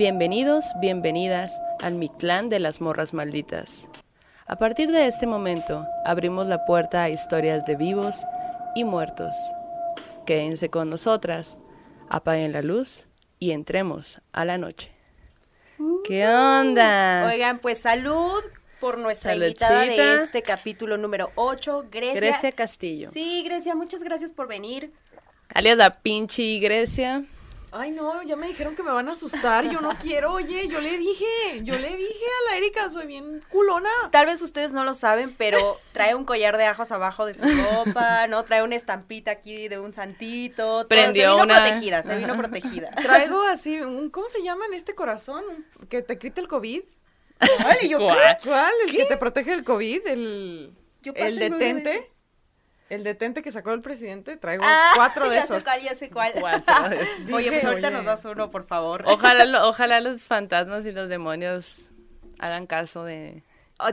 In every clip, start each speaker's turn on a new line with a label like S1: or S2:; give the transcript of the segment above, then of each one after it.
S1: Bienvenidos, bienvenidas al Mictlán de las Morras Malditas. A partir de este momento, abrimos la puerta a historias de vivos y muertos. Quédense con nosotras, apaguen la luz y entremos a la noche. ¿Qué onda?
S2: Oigan, pues salud por nuestra invitada de este capítulo número 8, Grecia.
S1: Grecia Castillo.
S2: Sí, Grecia, muchas gracias por venir.
S1: Alias la pinche Grecia.
S3: Ay, no, ya me dijeron que me van a asustar. Yo no quiero, oye, yo le dije, yo le dije a la Erika, soy bien culona.
S2: Tal vez ustedes no lo saben, pero trae un collar de ajos abajo de su ropa, ¿no? Trae una estampita aquí de un santito.
S1: Prendió
S2: se vino
S1: una...
S2: protegida, se vino protegida.
S3: Traigo así, un, ¿cómo se llama en este corazón? Que te quite el COVID.
S2: Ay, ¿yo
S1: ¿Cuál?
S3: ¿Cuál? ¿El que te protege del COVID? ¿El,
S2: Yo
S3: el detente? El detente que sacó el presidente. Traigo
S2: Ah,
S3: cuatro de
S2: ya
S3: esos.
S2: sé cuál, ya sé cuál.
S1: Cuatro.
S2: Oye, pues ahorita
S3: oye.
S2: nos das uno, por favor.
S1: Ojalá, lo- ojalá los fantasmas y los demonios hagan caso de...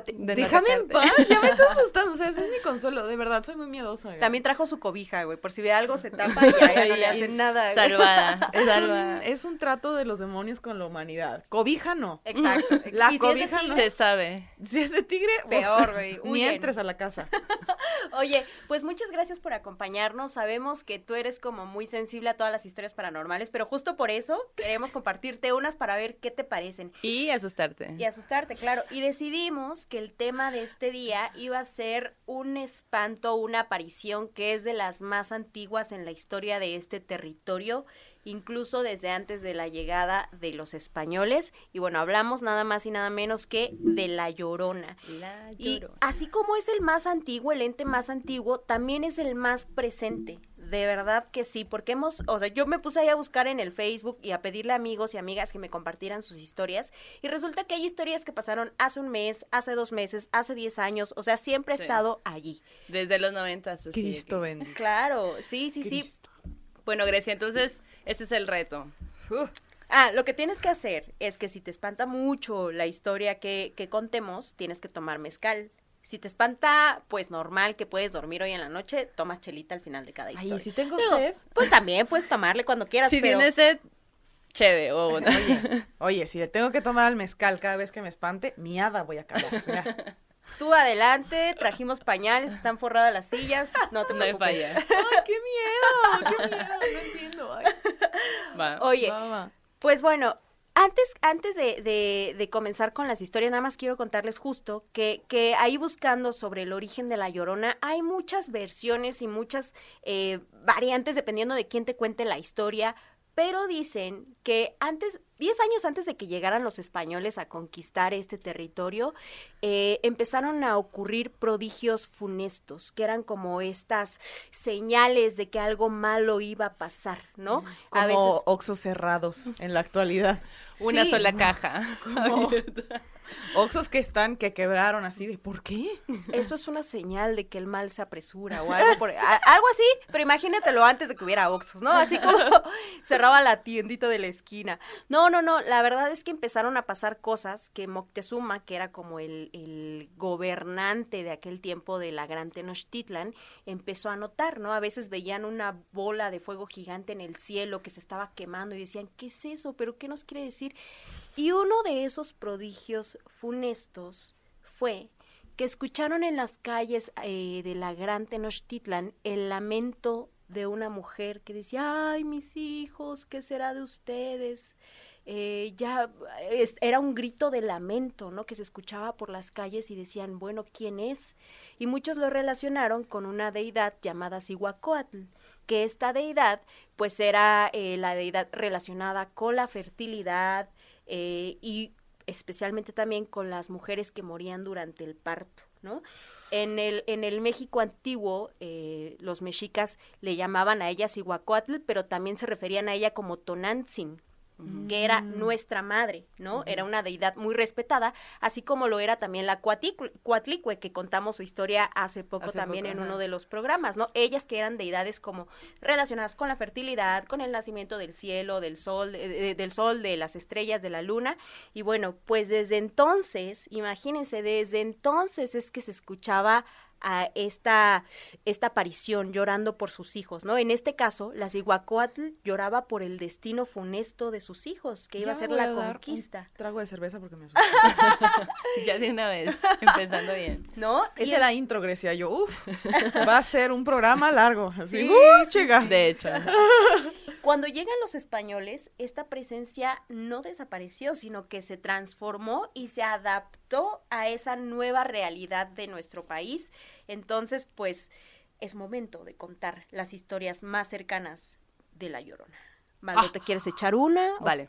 S1: De no
S3: Déjame en paz, ya me estás asustando. O sea, ese es mi consuelo. De verdad, soy muy miedosa. güey.
S2: También trajo su cobija, güey, por si de algo se tapa y ya, no le hacen nada. güey.
S1: Salvada,
S3: Es un,
S1: salvada.
S3: es un trato de los demonios con la humanidad. Cobija no.
S2: Exacto.
S3: La
S2: Y si es de
S3: cobija
S2: tigre,
S3: no.
S1: Se sabe.
S3: Si es de tigre,
S2: Peor, güey,
S3: Ni entres a la casa.
S2: Oye, pues muchas gracias por acompañarnos. Sabemos que tú eres como muy sensible a todas las historias paranormales, pero justo por eso queremos compartirte unas para ver qué te parecen.
S1: Y asustarte.
S2: Y asustarte, claro. Y decidimos que el tema de este día iba a ser un espanto, una aparición que es de las más antiguas en la historia de este territorio, incluso desde antes de la llegada de los españoles. Y bueno, hablamos nada más y nada menos que de la llorona.
S1: La
S2: Y
S1: Llorona.
S2: así como es el más antiguo, el ente más antiguo, también es el más presente. De verdad que sí, porque hemos, o sea, yo me puse ahí a buscar en el Facebook y a pedirle a amigos y amigas que me compartieran sus historias. Y resulta que hay historias que pasaron hace un mes, hace dos meses, hace diez años, o sea, siempre
S1: Sí.
S2: estado allí.
S1: Desde los noventas. así
S3: Cristo bendito.
S2: Claro, sí, sí, sí.
S1: Bueno, Grecia, entonces, este es el reto.
S2: Ah, lo que tienes que hacer es que si te espanta mucho la historia que, que contemos, tienes que tomar mezcal. Si te espanta, pues normal que puedes dormir hoy en la noche, tomas chelita al final de cada historia.
S3: Ay, si tengo
S2: Digo,
S3: sed.
S2: Pues también puedes tomarle cuando quieras,
S1: Si
S2: pero
S1: tienes sed, chévere. o bueno.
S3: Oye, si le tengo que tomar al mezcal cada vez que me espante, miada voy a acabar. Mira.
S2: tú adelante, trajimos pañales, están forradas las sillas, no te
S1: no hay
S2: preocupes.
S1: falla.
S3: Ay, qué miedo, qué miedo, no entiendo. Ay,
S1: Va.
S2: Oye,
S3: va, va.
S2: Pues bueno, antes, antes de, comenzar con las historias, nada más quiero contarles justo que, que ahí buscando sobre el origen de la llorona, hay muchas versiones y muchas eh, variantes dependiendo de quién te cuente la historia. Pero dicen que antes, 10 años antes de que llegaran los españoles a conquistar este territorio, eh, empezaron a ocurrir prodigios funestos, que eran como estas señales de que algo malo iba a pasar, ¿no?
S3: Como oxos cerrados en la actualidad.
S1: Una
S2: sí.
S1: sola caja.
S3: Como oxos que están, que quebraron así de ¿por qué?
S2: Eso es una señal de que el mal se apresura o algo, por- a- algo así, pero imagínatelo antes de que hubiera Oxxos, ¿no? Así como cerraba la tiendita de la esquina. No, no, no, la verdad es que empezaron a pasar cosas que Moctezuma, que era como el, el gobernante de aquel tiempo de la Gran Tenochtitlan, empezó a notar, ¿no? A veces veían una bola de fuego gigante en el cielo que se estaba quemando y decían, ¿qué es eso? ¿Pero qué nos quiere decir? Y uno de esos prodigios funestos fue que escucharon en las calles eh, de la gran Tenochtitlan el lamento de una mujer que decía, ay, mis hijos, ¿qué será de ustedes? Eh, ya era un grito de lamento, ¿no? Que se escuchaba por las calles y decían, bueno, ¿quién es? Y muchos lo relacionaron con una deidad llamada Cihuacóatl, que esta deidad, pues era eh, la deidad relacionada con la fertilidad eh, y especialmente también con las mujeres que morían durante el parto, ¿no? En el, en el México antiguo, eh, los mexicas le llamaban a ella Cihuacóatl, pero también se referían a ella como Tonantzin, que era nuestra madre, ¿no? Era una deidad muy respetada, así como lo era también la Cuatlicue, que contamos su historia hace poco
S1: Hace
S2: también
S1: poco,
S2: en
S1: ajá.
S2: uno de los programas, ¿no? Ellas que eran deidades como relacionadas con la fertilidad, con el nacimiento del cielo, del sol, de- de- del sol, de las estrellas, de la luna, y bueno, pues desde entonces, imagínense, desde entonces es que se escuchaba a esta, esta aparición llorando por sus hijos, ¿no? En este caso, la Cihuacóatl lloraba por el destino funesto de sus hijos, que iba
S3: Ya
S2: a ser
S3: voy
S2: la
S3: dar un
S2: conquista,
S3: trago de cerveza porque me asusté.
S1: Ya de una vez, empezando bien.
S2: ¿no?
S3: Esa es la intro, Grecia. Yo, uff, va a ser un programa largo. Así,
S2: Sí,
S3: ¡uh,
S2: sí,
S3: chica!
S1: De hecho.
S2: Cuando llegan los españoles, esta presencia no desapareció, sino que se transformó y se adaptó a esa nueva realidad de nuestro país. Entonces, pues, es momento de contar las historias más cercanas de La Llorona. Maldo, ¿te quieres echar una?
S1: Vale.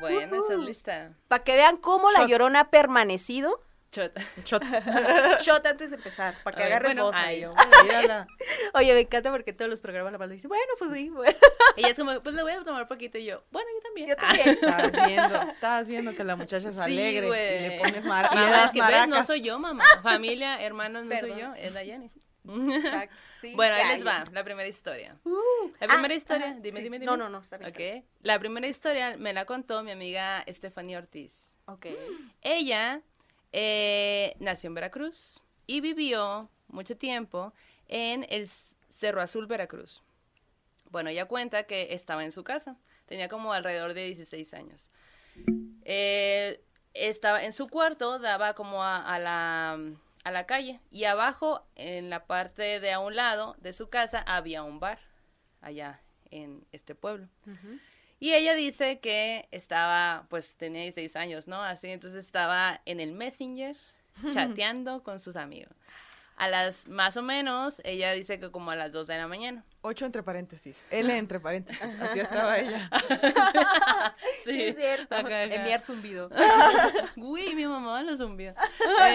S1: Bueno, esa es lista.
S2: Para que vean cómo La. Llorona ha permanecido.
S1: Chot.
S3: Shot.
S2: Shot antes de empezar, para que agarres
S1: bueno,
S2: voz,
S1: ay.
S3: Mírala.
S2: Oye, me encanta porque todos los programas la Maldo dice, bueno, pues sí, bueno,
S1: Ella es como, pues le voy a tomar poquito y yo, bueno, yo también.
S2: yo
S1: Ah.
S2: también.
S3: Estás viendo, estás viendo que la muchacha es
S1: Sí,
S3: alegre y le pones mar y le
S1: Mamá,
S3: das
S1: es que ves, no
S3: maracas.
S1: soy yo, mamá. Familia, hermanos, no soy yo, es Dayani.
S2: Exacto, sí.
S1: Bueno, ahí les
S2: ya.
S1: va, la primera historia.
S2: Uh,
S1: La
S2: ah,
S1: primera historia,
S2: ajá,
S1: dime,
S2: sí.
S1: dime, dime.
S2: No, no, no, está bien. está
S1: Ok. La primera historia me la contó mi amiga Estefanía Ortiz.
S2: Ok.
S1: Ella eh, nació en Veracruz y vivió mucho tiempo en el Cerro Azul, Veracruz. Bueno, ella cuenta que estaba en su casa, tenía como alrededor de 16 años. Eh, estaba en su cuarto, daba como a, la, a la calle y abajo, en la parte de a un lado de su casa, había un bar, allá en este pueblo. Y ella dice que estaba, pues tenía 16 años, ¿no? Así, entonces estaba en el Messenger chateando con sus amigos. A las, más o menos, ella dice que como a las 2 de la mañana.
S3: Ocho entre paréntesis. L entre paréntesis. Así estaba ella.
S2: Sí, es cierto.
S1: Ajá, ajá.
S2: Enviar zumbido.
S1: Uy, mi mamá lo zumbió.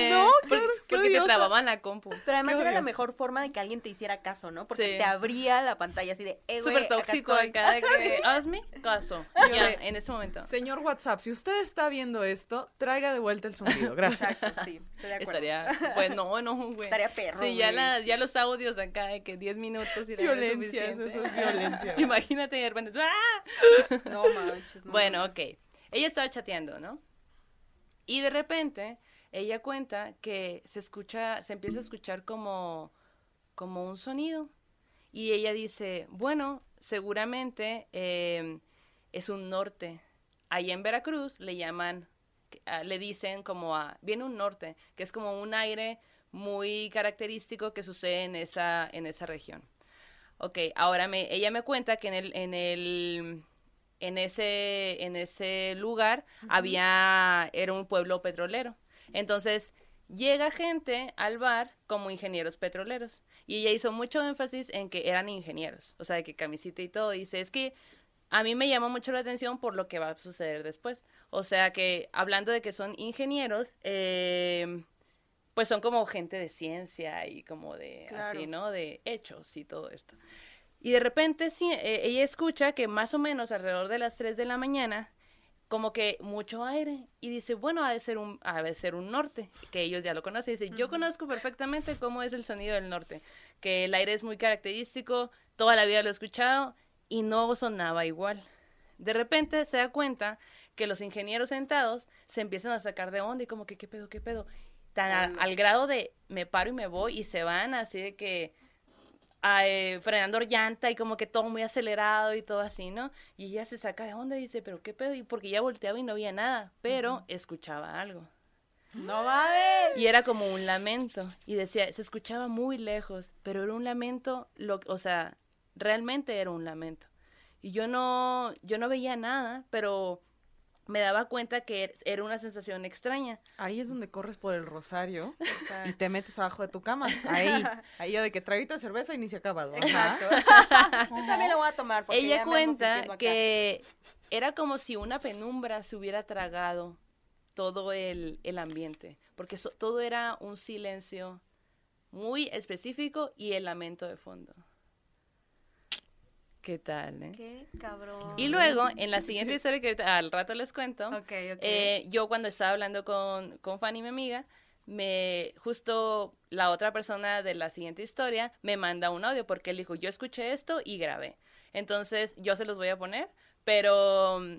S3: No,
S1: porque,
S3: qué- qué
S1: porque te trababan la compu.
S2: Pero además
S3: Qué
S2: era la mejor forma de que alguien te hiciera caso, ¿no? Porque
S1: Sí.
S2: te abría la pantalla así de, eh,
S1: Súper tóxico acá de que, hazme caso.
S3: Yo
S1: Ya,
S3: de-
S1: en este momento.
S3: Señor WhatsApp, si usted está viendo esto, traiga de vuelta el zumbido. Gracias.
S2: Exacto, sí, estoy de acuerdo.
S1: Estaría, pues no, no, güey.
S2: Estaría perro,
S1: Sí, ya, la, los audios acá de que 10 minutos y era
S3: Violencia, eso, es violencia.
S1: Imagínate de repente. ¡ah!
S2: No manches. no.
S1: Bueno, ok. Ella estaba chateando, ¿no? Y de repente ella cuenta que se escucha, se empieza a escuchar como, como un sonido. Y ella dice, bueno, seguramente eh, es un norte. Ahí en Veracruz le llaman, ah, le dicen como a, viene un norte, que es como un aire muy característico que sucede en esa, en esa región. Ok, ahora me, ella me cuenta que en el, en el, en ese, en ese lugar había, era un pueblo petrolero. Entonces, llega gente al bar como ingenieros petroleros. Y ella hizo mucho énfasis en que eran ingenieros, o sea, de que camisita y todo. Dice, es que a mí me llama mucho la atención por lo que va a suceder después. O sea, que hablando de que son ingenieros, eh, pues son como gente de ciencia y como de
S2: Claro.
S1: así, ¿no? De hechos y todo esto. Y de repente sí, eh, ella escucha que más o menos alrededor de las 3 de la mañana, como que mucho aire, y dice, bueno, ha de ser un, ha de ser un norte, que ellos ya lo conocen. Dice, yo conozco perfectamente cómo es el sonido del norte, que el aire es muy característico, toda la vida lo he escuchado, y no sonaba igual. De repente se da cuenta que los ingenieros sentados se empiezan a sacar de onda y como que, ¿qué pedo, qué pedo? Tan al grado de me paro y me voy y se van así de que eh, frenando llanta y como que todo muy acelerado y todo así, ¿no? Y ella se saca de onda y dice, pero qué pedo, y porque ya volteaba y no veía nada, pero escuchaba algo.
S2: No mames.
S1: Y era como un lamento. Y decía, se escuchaba muy lejos, pero era un lamento, lo, o sea, realmente era un lamento. Y yo no, yo no veía nada, pero me daba cuenta que era una sensación extraña.
S3: Ahí es donde corres por el rosario
S1: O sea,
S3: y te metes abajo de tu cama. Ahí. Ahí yo de que traguito de cerveza y ni se ha acabado. Ajá.
S2: Exacto. Yo también lo voy a tomar. porque
S1: ella
S2: ya
S1: cuenta que era como si una penumbra se hubiera tragado todo el, el ambiente, porque so- todo era un silencio muy específico y el lamento de fondo. ¿Qué tal, eh?
S2: Qué cabrón.
S1: Y luego, en la siguiente historia que ahorita- al rato les cuento,
S2: Ok, ok.
S1: eh, yo cuando estaba hablando con, con Fanny, mi amiga, me justo la otra persona de la siguiente historia me manda un audio porque él dijo, yo escuché esto y grabé. Entonces, yo se los voy a poner, pero mm,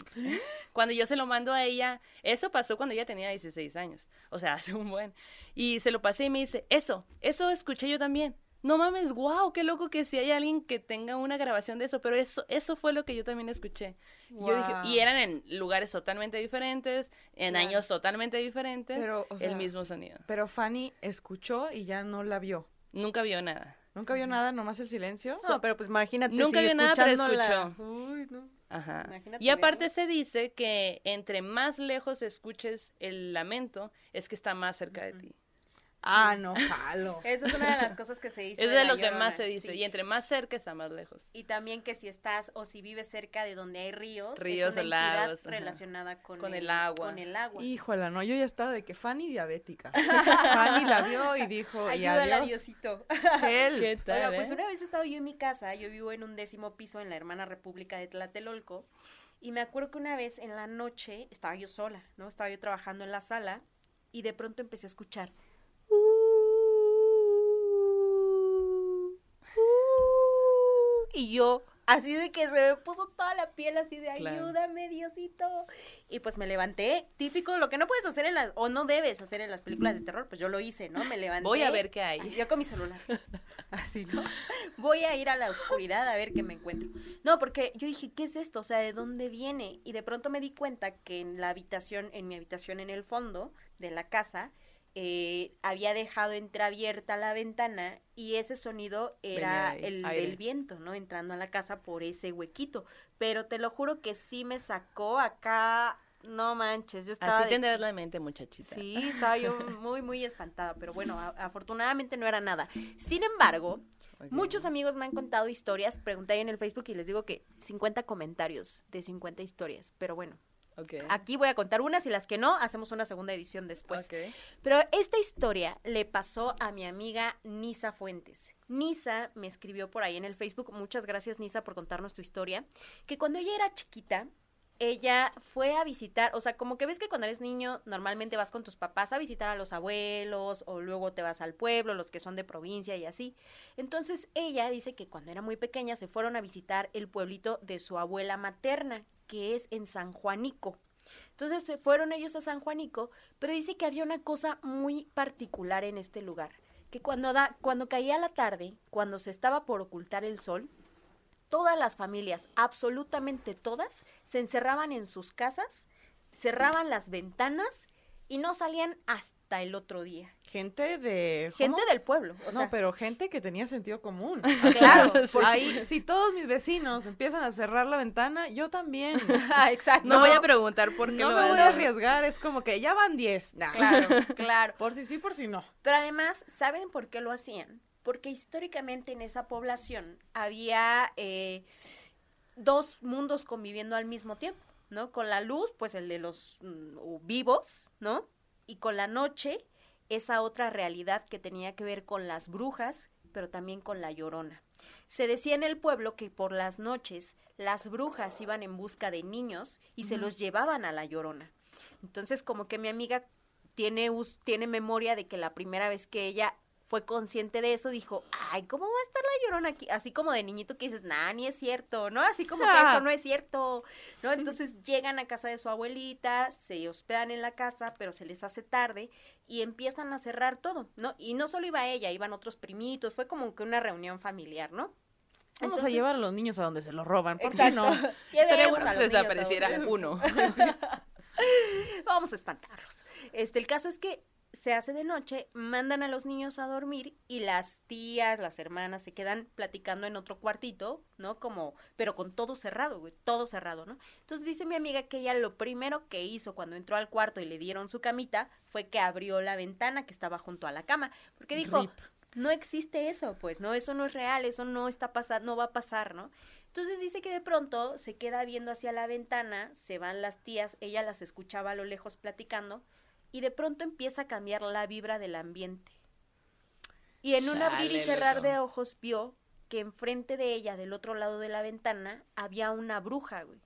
S1: Cuando yo se lo mando a ella, eso pasó cuando ella tenía 16 años, o sea, hace un buen. Y se lo pasé y me dice, eso, eso escuché yo también. No mames, wow, qué loco que si hay alguien que tenga una grabación de eso, pero eso, eso fue lo que yo también escuché. Y Yo dije, y eran en lugares totalmente diferentes, en años totalmente diferentes,
S3: Pero, o sea,
S1: el mismo sonido.
S3: Pero Fanny escuchó y ya no la vio.
S1: Nunca vio nada.
S3: Nunca vio nada, nomás el silencio.
S2: No, pero pues imagínate.
S1: Nunca
S2: si
S1: vio nada, pero escuchó.
S2: Uy, no.
S1: Ajá.
S2: Imagínate
S1: Y aparte se dice que entre más lejos escuches el lamento, es que está más cerca de ti.
S3: Ah, no, jalo.
S2: Esa es una de las cosas que se dice.
S1: Es
S2: de
S1: de lo que más se dice.
S2: sí.
S1: Y entre más cerca está más lejos.
S2: Y también que si estás o si vives cerca de donde hay ríos,
S1: Ríos
S2: es una entidad
S1: ajá.
S2: relacionada con,
S1: Con el agua.
S2: Con el agua.
S3: Híjola, no, yo ya estaba de que Fanny diabética. Fanny la vio y dijo, y
S2: Ayúdala,
S3: adiós.
S2: Diosito.
S3: Él.
S1: ¿Qué tal?
S2: Oiga, pues
S1: eh?
S2: una vez he estado yo en mi casa, yo vivo en un décimo piso en la hermana República de Tlatelolco, y me acuerdo que una vez en la noche estaba yo sola, ¿no? Estaba yo trabajando en la sala, y de pronto empecé a escuchar. Y yo, así de que se me puso toda la piel así de
S1: Claro.
S2: ayúdame, Diosito. Y pues me levanté, típico, lo que no puedes hacer en las, o no debes hacer en las películas de terror, pues yo lo hice, ¿no? Me levanté.
S1: Voy a ver qué hay.
S2: Yo con mi celular. Así, ¿no? Voy a ir a la oscuridad a ver qué me encuentro. No, porque yo dije, ¿qué es esto? O sea, ¿de dónde viene? Y de pronto me di cuenta que en la habitación, en mi habitación en el fondo de la casa, eh, había dejado entreabierta la ventana y ese sonido era el del viento, ¿no? Entrando a la casa por ese huequito. Pero te lo juro que sí me sacó acá. No manches, yo estaba.
S1: Así
S2: de-
S1: tendrás la mente, muchachita.
S2: Sí, estaba yo muy, muy espantada, pero bueno, a- afortunadamente no era nada. Sin embargo, muchos amigos me han contado historias, pregunté ahí en el Facebook y les digo que 50 comentarios de 50 historias, pero bueno, Aquí voy a contar unas y las que no, hacemos una segunda edición después. Pero esta historia le pasó a mi amiga Nisa Fuentes. Nisa me escribió por ahí en el Facebook, muchas gracias Nisa por contarnos tu historia, que cuando ella era chiquita, ella fue a visitar, o sea, como que ves que cuando eres niño normalmente vas con tus papás a visitar a los abuelos o luego te vas al pueblo, los que son de provincia y así. Entonces ella dice que cuando era muy pequeña se fueron a visitar el pueblito de su abuela materna, que es en San Juanico. Entonces se fueron ellos a San Juanico, pero dice que había una cosa muy particular en este lugar, que cuando da, cuando caía la tarde, cuando se estaba por ocultar el sol, todas las familias, absolutamente todas, se encerraban en sus casas, cerraban las ventanas y no salían hasta el otro día.
S3: Gente de...
S2: Gente del pueblo, o sea,
S3: no, pero gente que tenía sentido común.
S2: Claro,
S3: Por ahí, si todos mis vecinos empiezan a cerrar la ventana, yo también.
S2: Ah, exacto.
S1: No, voy a preguntar por qué
S3: no
S1: lo
S3: me voy a arriesgar, es como que ya van 10. Nah.
S2: Claro, claro.
S3: Por si sí, por si no.
S2: Pero además, ¿saben por qué lo hacían? Porque históricamente en esa población había eh, dos mundos conviviendo al mismo tiempo, ¿no? Con la luz, pues el de los mm, vivos, ¿no? Y con la noche, esa otra realidad que tenía que ver con las brujas, pero también con la llorona. Se decía en el pueblo que por las noches las brujas iban en busca de niños y se los llevaban a la llorona. Entonces, como que mi amiga tiene, tiene memoria de que la primera vez que ella fue consciente de eso, dijo, ay, ¿cómo va a estar la llorona aquí? Así como de niñito que dices, nah, ni es cierto, ¿no? Así como que eso no es cierto, ¿no? Entonces llegan a casa de su abuelita, se hospedan en la casa, pero se les hace tarde y empiezan a cerrar todo, ¿no? Y no solo iba ella, iban otros primitos, fue como que una reunión familiar, ¿no?
S3: Vamos a
S2: Entonces-
S3: llevar a los niños a donde se los roban. ¿Por qué no?
S2: Llevemos
S1: bueno
S2: a
S1: que
S2: a
S1: desapareciera uno.
S2: Vamos a espantarlos. Este, el caso es que se hace de noche, mandan a los niños a dormir y las tías, las hermanas se quedan platicando en otro cuartito, ¿no? Como, pero con todo cerrado, güey, todo cerrado, ¿no? Entonces dice mi amiga que ella lo primero que hizo cuando entró al cuarto y le dieron su camita fue que abrió la ventana que estaba junto a la cama, porque dijo,
S3: Rip.
S2: no existe eso, pues, no, eso no es real, eso no está pasando, no va a pasar, ¿no? Entonces dice que de pronto se queda viendo hacia la ventana, se van las tías, ella las escuchaba a lo lejos platicando, y de pronto empieza a cambiar la vibra del ambiente. Y en un abrir y cerrar
S1: loco.
S2: de ojos vio que enfrente de ella, del otro lado de la ventana, había una bruja, güey.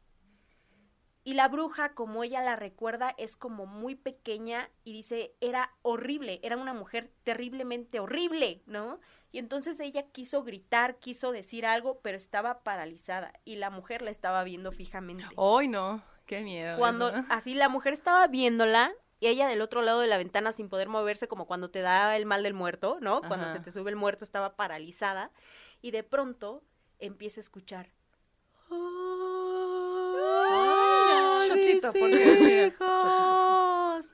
S2: Y la bruja, como ella la recuerda, es como muy pequeña y dice, era horrible, era una mujer terriblemente horrible, ¿no? Y entonces ella quiso gritar, quiso decir algo, pero estaba paralizada y la mujer la estaba viendo fijamente.
S1: Hoy no. Qué miedo.
S2: Cuando
S1: eso.
S2: así la mujer estaba viéndola y ella del otro lado de la ventana sin poder moverse, como cuando te da el mal del muerto, ¿no? Cuando
S1: Ajá.
S2: se te sube el muerto estaba paralizada y de pronto empieza a escuchar.
S3: Ay, Shotcito,
S2: mis hijos.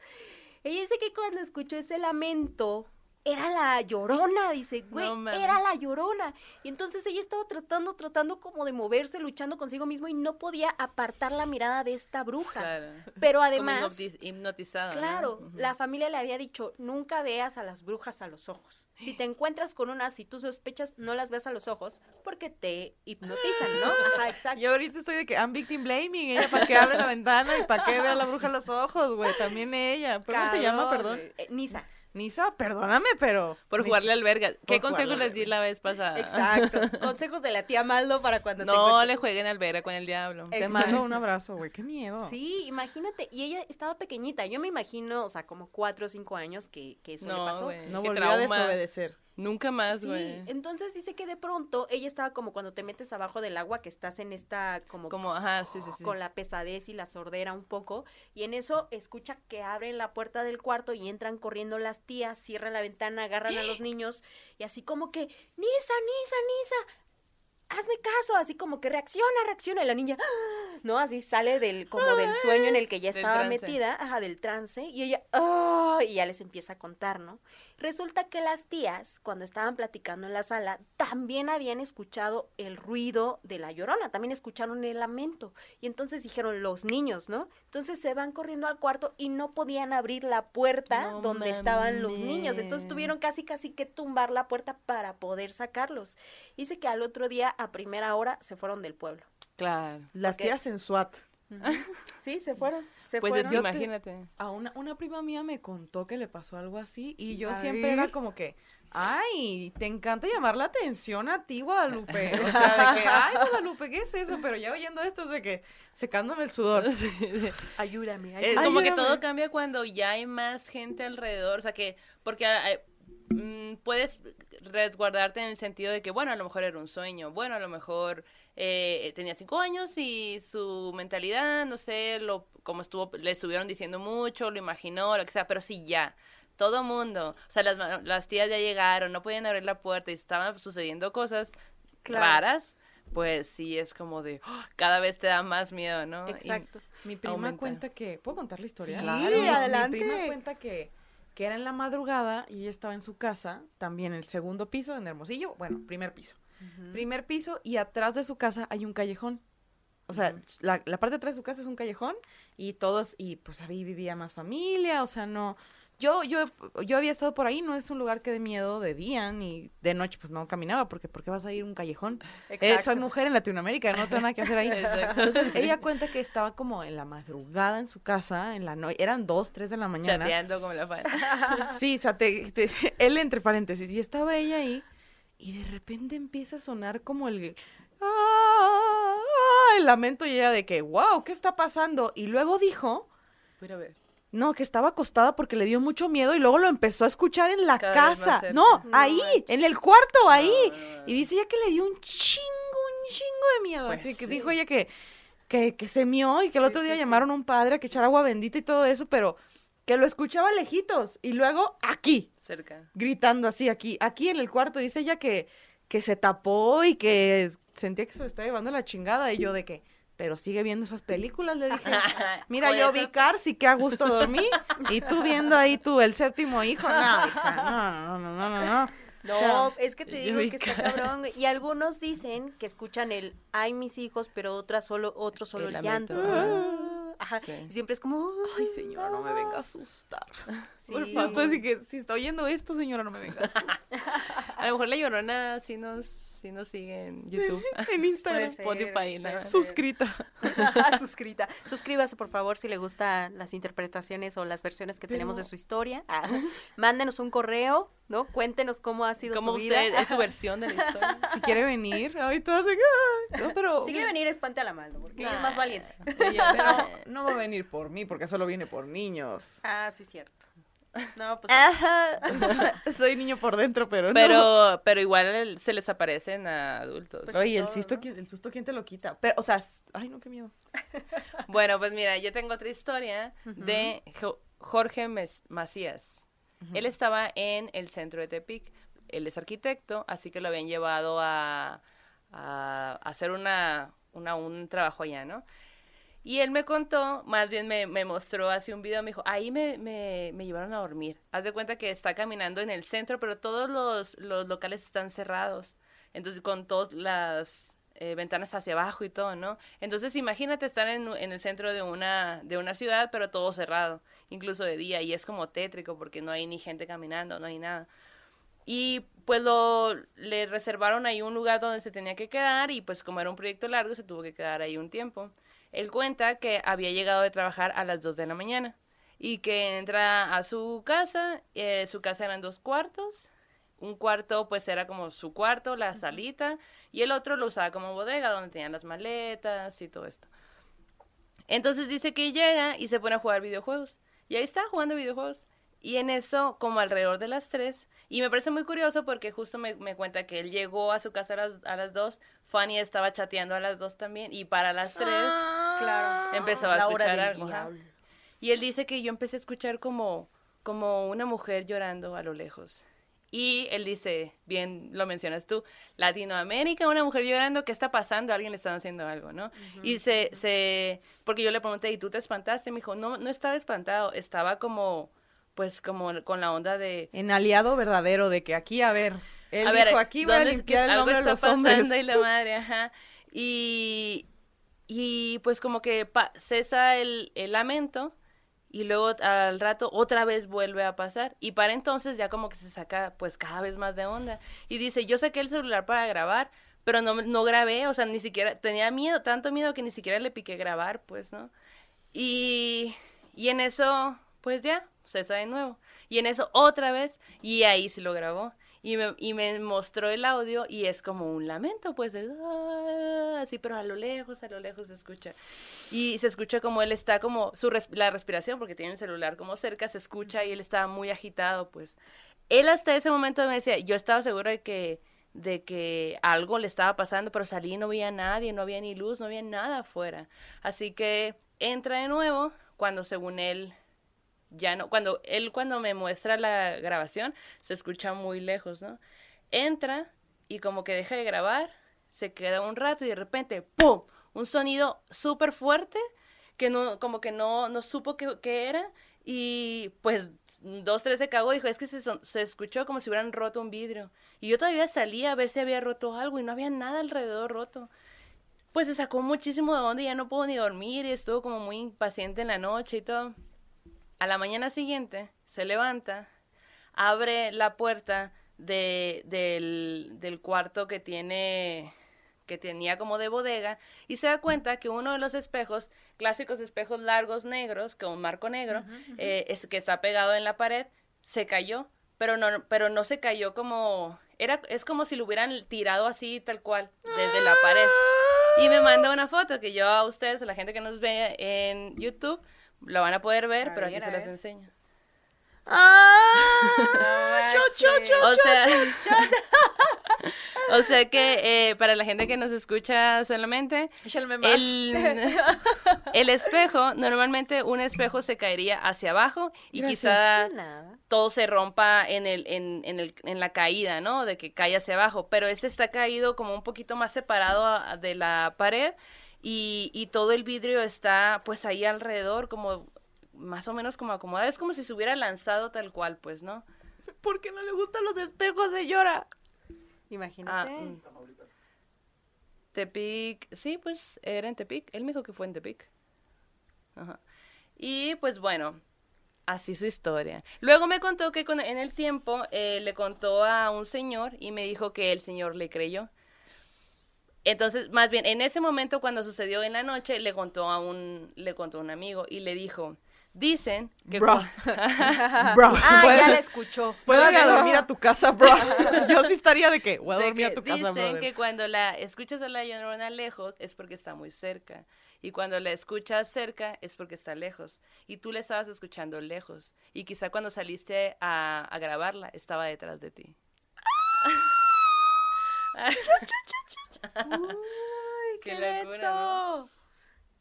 S2: Ella dice que cuando escuchó ese lamento era la llorona, dice, güey,
S1: No
S2: era la llorona. Y entonces ella estaba tratando, tratando como de moverse, luchando consigo mismo y no podía apartar la mirada de esta bruja.
S1: Claro.
S2: Pero
S1: Como
S2: además,
S1: hipnotiz- hipnotizado. ¿no?
S2: Claro, la familia le había dicho, nunca veas a las brujas a los ojos. Si te encuentras con una, si tú sospechas, no las veas a los ojos porque te hipnotizan, ¿no? Ajá, exacto.
S3: Yo ahorita estoy de que I'm victim blaming, ella para que abre la ventana y para que vea la bruja los ojos, güey, también ella. ¿Cómo se llama,
S2: Cabrón,
S3: perdón?
S2: eh, Nisa.
S3: Nisa, perdóname, pero...
S1: Por
S3: Nisa.
S1: jugarle al verga. ¿Qué
S3: Por
S1: consejo
S3: jugarle
S1: les di la vez pasada?
S2: Exacto. Consejos de la tía Maldo para cuando te
S1: No le jueguen al verga con el diablo.
S3: Te
S2: Exacto.
S3: mando un abrazo, güey, qué miedo.
S2: Sí, imagínate. Y ella estaba pequeñita. Yo me imagino, o sea, como cuatro o cinco años que, que eso le pasó.
S3: No volvió a desobedecer.
S1: Nunca más,
S2: Sí,
S1: güey.
S2: entonces dice que de pronto ella estaba como cuando te metes abajo del agua, que estás en esta como,
S1: Como, ajá, sí, sí, sí.
S2: con la pesadez y la sordera un poco, y en eso escucha que abren la puerta del cuarto y entran corriendo las tías, cierran la ventana, agarran a los niños, y así como que, Nisa, Nisa, Nisa, hazme caso, así como que reacciona, reacciona, y la niña, "Ah", ¿no? Así sale del, como del sueño en el que ya estaba metida, ajá, del trance, y ella, "Ah", y ya les empieza a contar, ¿no? Resulta que las tías, cuando estaban platicando en la sala, también habían escuchado el ruido de la llorona, también escucharon el lamento. Y entonces dijeron los niños, ¿no? Entonces se van corriendo al cuarto y no podían abrir la puerta
S1: No
S2: donde estaban los niños. Entonces tuvieron casi casi que tumbar la puerta para poder sacarlos. Dice que al otro día, a primera hora, se fueron del pueblo.
S1: Claro.
S3: Las
S2: Porque-
S3: tías en SWAT.
S2: Sí, se fueron. Se
S1: Pues es
S2: fueron.
S1: que imagínate.
S3: A una, una prima mía me contó que le pasó algo así y yo
S2: A
S3: siempre
S2: ver.
S3: era como que, ay, te encanta llamar la atención a ti, Guadalupe. O sea, de que, ay, Guadalupe, ¿qué es eso? Pero ya oyendo esto es de que secándome el sudor.
S2: Ayúdame,
S1: Es
S2: ayúdame.
S1: como que todo cambia cuando ya hay más gente alrededor, o sea que, porque ah, mm, puedes resguardarte en el sentido de que, bueno, a lo mejor era un sueño, bueno, a lo mejor eh, tenía cinco años y su mentalidad, no sé, lo como estuvo, le estuvieron diciendo mucho, lo imaginó, lo que sea, pero sí ya. Todo mundo, o sea, las, las tías ya llegaron, no podían abrir la puerta y estaban sucediendo cosas
S2: Claro.
S1: raras, pues sí es como de, ¡oh! cada vez te da más miedo, ¿no? Y-
S2: Exacto.
S3: Mi prima
S1: Aumenta.
S3: cuenta que, ¿puedo contar la historia?
S2: Sí,
S3: Mi- mi,
S2: adelante.
S3: prima cuenta que, que era en la madrugada y ella estaba en su casa, también en el segundo piso, en Hermosillo, bueno, primer piso. Primer piso y atrás de su casa hay un callejón. O sea, la, la parte de atrás de su casa es un callejón y todos, y pues ahí vivía más familia, o sea, no... Yo, yo, yo había estado por ahí, no es un lugar que de miedo de día ni de noche, pues no caminaba, porque ¿por qué vas a ir a un callejón? Eh, soy mujer en Latinoamérica, no tengo nada que hacer ahí.
S1: Exacto.
S3: Entonces ella cuenta que estaba como en la madrugada en su casa, en la noche, eran dos, tres de la mañana.
S1: chateando como la fan.
S3: Sí, o sea, te- te- él entre paréntesis, y estaba ella ahí, y de repente empieza a sonar como el... ¡Ah! el lamento y ella de que, wow, ¿qué está pasando? Y luego dijo,
S1: Voy a ver.
S3: no, que estaba acostada porque le dio mucho miedo y luego lo empezó a escuchar en la
S1: Cada
S3: casa. No,
S2: No
S3: ahí,
S2: manches.
S3: en el cuarto, ahí.
S1: No.
S3: Y dice ella que le dio un chingo, un chingo de miedo.
S1: Pues
S3: Así que dijo ella que, que, que se mió y que el
S2: Sí,
S3: otro día
S2: sí.
S3: llamaron a un padre a que echara agua bendita y todo eso, pero que lo escuchaba lejitos. Y luego aquí,
S1: Cerca.
S3: gritando así, aquí, aquí en el cuarto. Dice ella que, que se tapó y que sentía que se lo estaba llevando la chingada. Y yo de que, pero sigue viendo esas películas, le dije. Mira, yo vi Cars y qué a gusto dormí. Y tú viendo ahí tú, el séptimo hijo. No, hija, no, no, no, no, no, no.
S2: No,
S3: O sea,
S2: es que te digo que está cabrón. güey. Y algunos dicen que escuchan el ay mis hijos, pero otras solo, otro solo el, llanto.
S1: lamento,
S2: Ajá.
S1: Sí.
S2: Y siempre es como
S3: Ay, señora, no me venga a asustar.
S2: Sí.
S3: Por que si está oyendo esto, señora, no me venga a asustar.
S1: A lo mejor la llorona sí nos, sí nos sigue en YouTube.
S3: En Instagram.
S2: Puede ser,
S1: Spotify,
S2: puede
S1: ¿no?
S2: ser.
S3: Suscrita.
S2: Suscrita. Suscríbase, por favor, si le gustan las interpretaciones o las versiones que tenemos de su historia. Ah, Mándenos un correo, ¿no? Cuéntenos cómo ha sido
S1: Como
S2: su vida.
S1: usted, es su versión de la historia.
S3: Si quiere venir, todas "Ay". No, pero.
S2: Si quiere venir, espante a la mano, porque ella es más valiente.
S3: Pero no va a venir por mí, porque solo viene por niños.
S2: Ah, sí, cierto. No, pues
S3: Ajá. Soy niño por dentro, pero no.
S1: Pero, pero igual el- se les aparecen a adultos.
S2: Pues-
S3: Oye, el susto,
S2: ¿no?
S3: ¿quién, el susto, ¿quién te lo quita? Pero, o sea, ay, no, qué miedo.
S1: Bueno, pues mira, yo tengo otra historia de Jo- Jorge Mes- Macías. Él estaba en el centro de Tepic. Él es arquitecto, así que lo habían llevado a, a hacer una, una- un trabajo allá, ¿no? Y él me contó, más bien me, me mostró así un video, me dijo, ahí me, me, me llevaron a dormir. Haz de cuenta que está caminando en el centro, pero todos los, los locales están cerrados. Entonces, con todas las eh, ventanas hacia abajo y todo, ¿no? Entonces, imagínate estar en, en el centro de una, de una ciudad, pero todo cerrado, incluso de día, y es como tétrico porque no hay ni gente caminando, no hay nada. Y pues lo, le reservaron ahí un lugar donde se tenía que quedar y pues como era un proyecto largo se tuvo que quedar ahí un tiempo. Él cuenta que había llegado de trabajar a las 2 de la mañana y que entra a su casa, eh, su casa eran dos cuartos, un cuarto pues era como su cuarto, la salita, y el otro lo usaba como bodega donde tenían las maletas y todo esto. Entonces dice que llega y se pone a jugar videojuegos. Y ahí está jugando videojuegos. Y en eso, como alrededor de las 3, y me parece muy curioso porque justo me, me cuenta que él llegó a su casa a las, a las 2, Fanny estaba chateando a las 2 también, y para las 3
S2: claro.
S1: empezó a
S2: La
S1: escuchar algo. Y él dice que yo empecé a escuchar como, como una mujer llorando a lo lejos. Y él dice, bien lo mencionas tú, Latinoamérica, una mujer llorando, ¿qué está pasando? Alguien le están haciendo algo, ¿no? Y se, se, porque yo le pregunté, ¿y tú te espantaste? Me dijo, no, no estaba espantado, estaba como, pues como con la onda de,
S3: En aliado verdadero de que aquí, a ver, él
S1: a
S3: dijo,
S1: ver,
S3: aquí voy a
S1: ¿dónde es
S3: limpiar
S1: que
S3: el nombre de
S1: está
S3: los hombres.
S1: y la madre, ajá. Y, y pues como que pa- cesa el, el lamento y luego al rato otra vez vuelve a pasar y para entonces ya como que se saca pues cada vez más de onda y dice, yo saqué el celular para grabar, pero no, no grabé, o sea, ni siquiera, tenía miedo, tanto miedo que ni siquiera le piqué grabar, pues, ¿no? Y, y en eso, pues ya, cesa de nuevo. Y en eso otra vez, y ahí sí lo grabó. Y me, mostró el audio y es como un lamento, pues, de, "Ah", así, pero a lo lejos, a lo lejos se escucha. Y se escucha como él está como, su la respiración, porque tiene el celular como cerca, se escucha y él estaba muy agitado, pues. Él hasta ese momento me decía, yo estaba seguro de que, de que algo le estaba pasando, pero salí y no veía a nadie, no había ni luz, no había nada afuera. Así que entra de nuevo cuando según él ya no, cuando él cuando me muestra la grabación se escucha muy lejos, ¿no? Entra y como que deja de grabar, se queda un rato y de repente ¡pum! un sonido súper fuerte que no, como que no, no supo qué, era y pues dos, tres se cagó, dijo, es que se, se escuchó como si hubieran roto un vidrio. Y yo todavía salí a ver si había roto algo y no había nada alrededor roto. Pues se sacó muchísimo de onda y ya no pudo ni dormir y estuvo como muy impaciente en la noche y todo. A la mañana siguiente se levanta, abre la puerta de, del, del cuarto que tiene que tenía como de bodega y se da cuenta que uno de los espejos, clásicos espejos largos negros con marco negro, eh, es, que está pegado en la pared, se cayó, pero no, pero no se cayó como era es como si lo hubieran tirado así tal cual desde la pared. Y me manda una foto que yo a ustedes, a la gente que nos ve en YouTube, lo van a poder ver,
S2: A
S1: pero aquí
S2: ver,
S1: se
S2: a
S1: las
S2: ver.
S1: enseño.
S3: ¡Ah!
S2: Cho, cho, cho.
S1: O sea, o sea que eh, para la gente que nos escucha solamente, el, el espejo, normalmente un espejo se caería hacia abajo y
S3: Gracias.
S1: quizá todo se rompa en, el, en, en, el, en la caída, ¿no? De que cae hacia abajo, pero ese está caído como un poquito más separado de la pared y, y todo el vidrio está pues ahí alrededor como más o menos como acomodado, es como si se hubiera lanzado tal cual, pues, ¿no?
S3: ¿Por qué no le gustan los espejos, señora?
S1: Ah,
S2: Imagínate.
S1: mm. Tepic, sí, pues era en Tepic. Él me dijo que fue en Tepic. Ajá. Y pues bueno, así su historia. Luego me contó que con- en el tiempo eh, le contó a un señor y me dijo que el señor le creyó. Entonces, más bien, en ese momento cuando sucedió en la noche, le contó a un, le contó a un amigo y le dijo, dicen que...
S3: Bro. Bro,
S2: Ah,
S3: ¿puedo-
S2: ya la escuchó.
S3: ¿Puedo ir a dormir a tu casa, bro? Yo sí estaría de que voy a dormir a tu casa,
S1: dicen
S3: brother.
S1: que cuando la escuchas a la llorona lejos es porque está muy cerca Y cuando la escuchas cerca es porque está lejos. Y tú la estabas escuchando lejos. Y quizá cuando saliste a, a grabarla estaba detrás de ti.
S2: Uy,
S1: Qué
S2: qué,
S1: locura.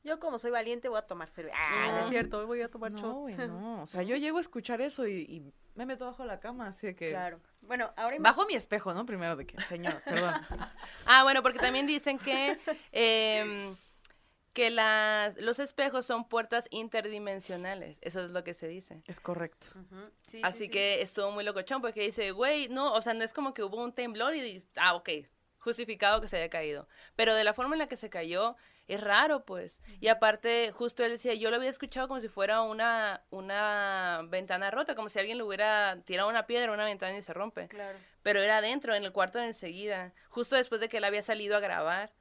S2: Yo como soy valiente voy a tomar cerveza. Ah, no,
S3: No.
S2: es cierto, voy a tomar
S3: No,
S2: shot.
S3: güey, no. O sea, yo llego a escuchar eso y, y me meto bajo la cama, así que...
S2: Claro. Bueno, ahora
S3: Bajo mi espejo, ¿no? Primero de que, señor, perdón.
S1: Ah, bueno, porque también dicen que, em, que las, los espejos son puertas interdimensionales. Eso es lo que se dice.
S3: Es correcto.
S2: Sí, sí,
S1: Así
S2: sí.
S1: que estuvo muy locochón porque dice, güey, no, o sea, no es como que hubo un temblor y, ah, ok, justificado que se haya caído. Pero de la forma en la que se cayó, es raro, pues. Y aparte, justo él decía, yo lo había escuchado como si fuera una, una ventana rota, como si alguien le hubiera tirado una piedra a una ventana y se rompe.
S2: Claro.
S1: Pero era adentro, en el cuarto de enseguida, justo después de que él había salido a grabar.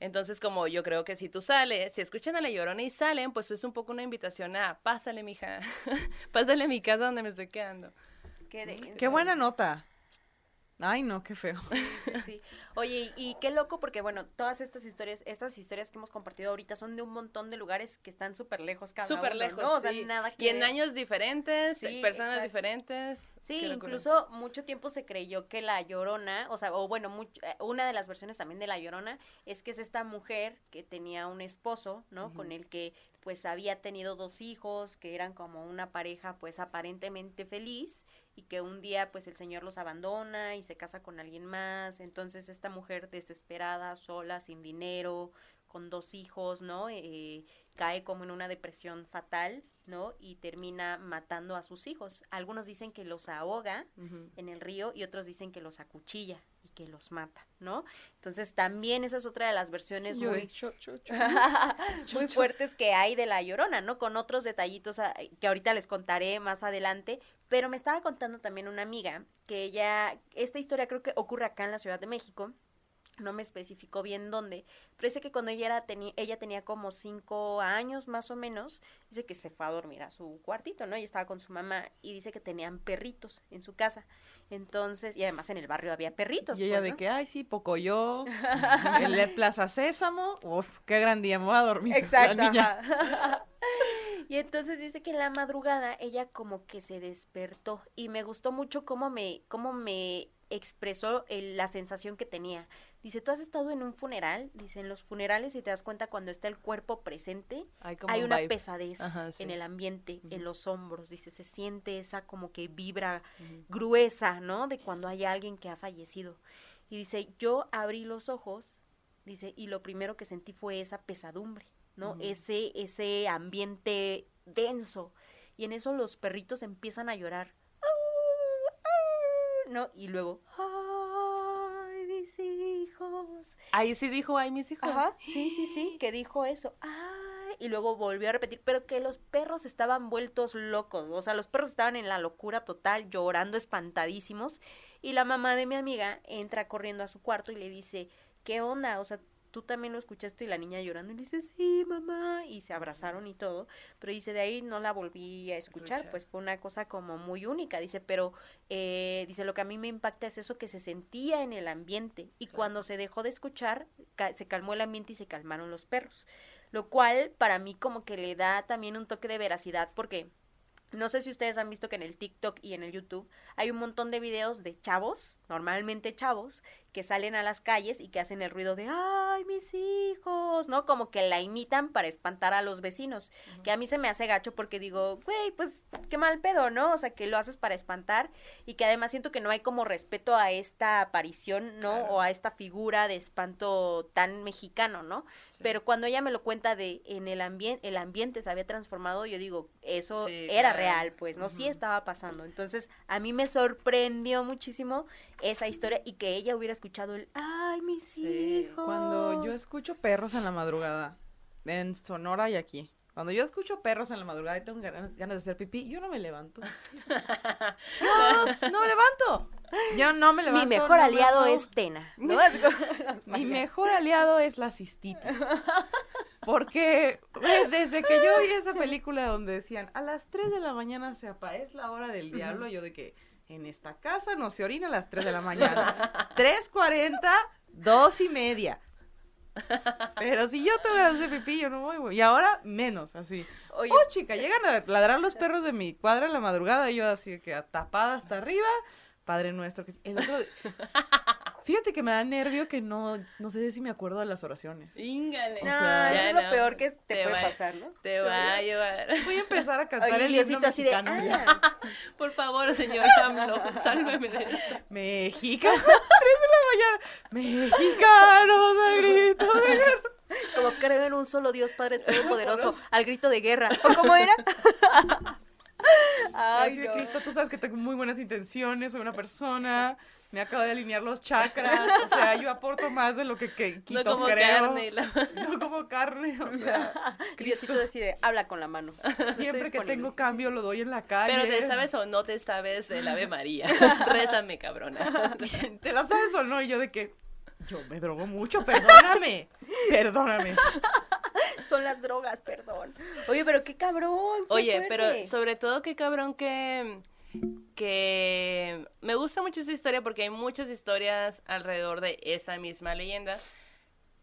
S1: Entonces, como yo creo que si tú sales, si escuchan a la llorona y salen, pues es un poco una invitación a, pásale, mija, pásale a mi casa donde me estoy quedando.
S2: Qué.
S3: Qué buena nota. Ay, no, qué feo.
S2: Sí, sí. Oye, y, y qué loco porque, bueno, todas estas historias, estas historias que hemos compartido ahorita son de un montón de lugares que están súper lejos cada
S1: Súper
S2: uno,
S1: lejos,
S2: ¿no? O sea,
S1: sí.
S2: nada que
S1: Y en
S2: ver.
S1: años diferentes,
S2: Sí,
S1: personas
S2: exacto.
S1: diferentes.
S2: Sí, incluso mucho tiempo se creyó que la Llorona, o sea, o bueno, much- eh, una de las versiones también de la Llorona es que es esta mujer que tenía un esposo, ¿no? Con el que pues había tenido dos hijos, que eran como una pareja pues aparentemente feliz y que un día pues el señor los abandona y se casa con alguien más, entonces esta mujer desesperada, sola, sin dinero, con dos hijos, ¿no? Eh, cae como en una depresión fatal, ¿no? Y termina matando a sus hijos. Algunos dicen que los ahoga en el río y otros dicen que los acuchilla y que los mata, ¿no? Entonces también esa es otra de las versiones
S3: Yo
S2: muy,
S3: de, "Cho, cho, cho".
S2: muy fuertes que hay de la llorona, ¿no? Con otros detallitos ah, que ahorita les contaré más adelante, pero me estaba contando también una amiga que ella, esta historia creo que ocurre acá en la Ciudad de México, no me especificó bien dónde, pero dice que cuando ella era ella tenía como cinco años más o menos, dice que se fue a dormir a su cuartito, ¿no? Y estaba con su mamá y dice que tenían perritos en su casa. Entonces, y además en el barrio había perritos.
S3: Y ella
S2: pues,
S3: de que, ay, sí, Pocoyo, el de Plaza Sésamo, uf, qué gran día, me voy a dormir.
S2: Exacto.
S3: La
S2: y entonces dice que en la madrugada ella como que se despertó y me gustó mucho cómo me, cómo me expresó el- la sensación que tenía. Dice, ¿tú has estado en un funeral? Dice, en los funerales, si te das cuenta, cuando está el cuerpo presente,
S1: Hay, como
S2: hay
S1: un
S2: una
S1: vibe.
S2: pesadez
S1: Ajá, sí.
S2: en el ambiente, en los hombros. Dice, se siente esa como que vibra gruesa, ¿no? De cuando hay alguien que ha fallecido. Y dice, yo abrí los ojos, dice, y lo primero que sentí fue esa pesadumbre, ¿no? Ese, ese ambiente denso. Y en eso los perritos empiezan a llorar. ¿No? Y luego, ¡ay, mis hijos!
S1: Ahí sí dijo, ay, mis hijos.
S2: Ajá, sí, sí, sí, que dijo eso. Y luego volvió a repetir, pero que los perros estaban vueltos locos. O sea, los perros estaban en la locura total, llorando espantadísimos. Y la mamá de mi amiga entra corriendo a su cuarto y le dice, ¿qué onda? O sea, tú también lo escuchaste y la niña llorando y le dice, sí, mamá, y se abrazaron y todo, pero dice, de ahí no la volví a escuchar, pues fue una cosa como muy única, dice, pero eh, dice, lo que a mí me impacta es eso que se sentía en el ambiente y cuando se dejó de escuchar, ca- se calmó el ambiente y se calmaron los perros, lo cual para mí como que le da también un toque de veracidad porque... No sé si ustedes han visto que en el TikTok y en el YouTube hay un montón de videos de chavos, normalmente chavos, que salen a las calles y que hacen el ruido de ¡ay, mis hijos! ¿No? Como que la imitan para espantar a los vecinos. Que a mí se me hace gacho porque digo, güey, pues qué mal pedo, ¿no? O sea, que lo haces para espantar y que además siento que no hay como respeto a esta aparición, ¿no?
S1: Claro.
S2: O a esta figura de espanto tan mexicano, ¿no?
S1: Sí.
S2: Pero cuando ella me lo cuenta de en el ambiente, el ambiente se había transformado, yo digo, eso
S1: Sí,
S2: era
S1: claro.
S2: real, pues, ¿no? Sí
S1: Ujú.
S2: estaba pasando. Entonces, a mí me sorprendió muchísimo esa historia y que ella hubiera escuchado el, ay, mis
S1: Sí,
S2: hijos.
S3: Cuando yo escucho perros en la madrugada, en Sonora y aquí, cuando yo escucho perros en la madrugada y tengo ganas, ganas de hacer pipí, yo no me levanto. No, no me levanto. Yo no me levanto.
S2: Mi mejor
S3: no
S2: aliado es Tena, ¿no?
S3: Mi mejor aliado es la cistitis. Porque güey, desde que yo vi esa película donde decían a las 3 de la mañana se apa es la hora del diablo, yo de que en esta casa no se orina a las 3 de la mañana. 3.40, dos y media. Pero si yo te voy a hacer pipí, yo no voy, güey. Y ahora menos, así.
S2: Oye,
S3: Oh, chica, llegan a ladrar los perros de mi cuadra en la madrugada y yo así que tapada hasta arriba. Padre nuestro. Que... El otro... Fíjate que me da nervio que no, no sé si me acuerdo de las oraciones.
S1: Íngale.
S2: no,
S3: sea,
S2: eso es lo
S1: no,
S2: peor que te, puede
S1: va-
S2: pasar, ¿no?
S1: Te va a llevar.
S3: Voy a empezar a cantar
S2: Oye,
S3: el himno
S2: Diosito así de,
S3: mexicano
S2: ah,
S1: Por favor, señor AMLO, sálveme de esto.
S3: Mexicanos, 3 de la mañana. Mexicanos, al grito de guerra.
S2: como creo en un solo Dios Padre Todopoderoso, al grito de guerra. ¿O cómo era? Ay,
S3: Así de
S2: no.
S3: Cristo, tú sabes que tengo muy buenas intenciones, soy una persona, me acabo de alinear los chakras, o sea, yo aporto más de lo que, que quito,
S1: No como
S3: creo.
S1: carne. la-
S3: No como carne, o sea,
S2: Diosito decide, habla con la mano.
S3: Siempre que tengo cambio lo doy en la calle.
S1: Pero te sabes o no te sabes el Ave María. Rézame, cabrona.
S3: ¿Te la sabes o no? Y yo de que, yo me drogo mucho, perdóname, perdóname.
S2: Son las drogas, perdón. Oye, pero qué cabrón. qué
S1: Oye, pero sobre todo qué cabrón que que me gusta mucho esta historia porque hay muchas historias alrededor de esta misma leyenda.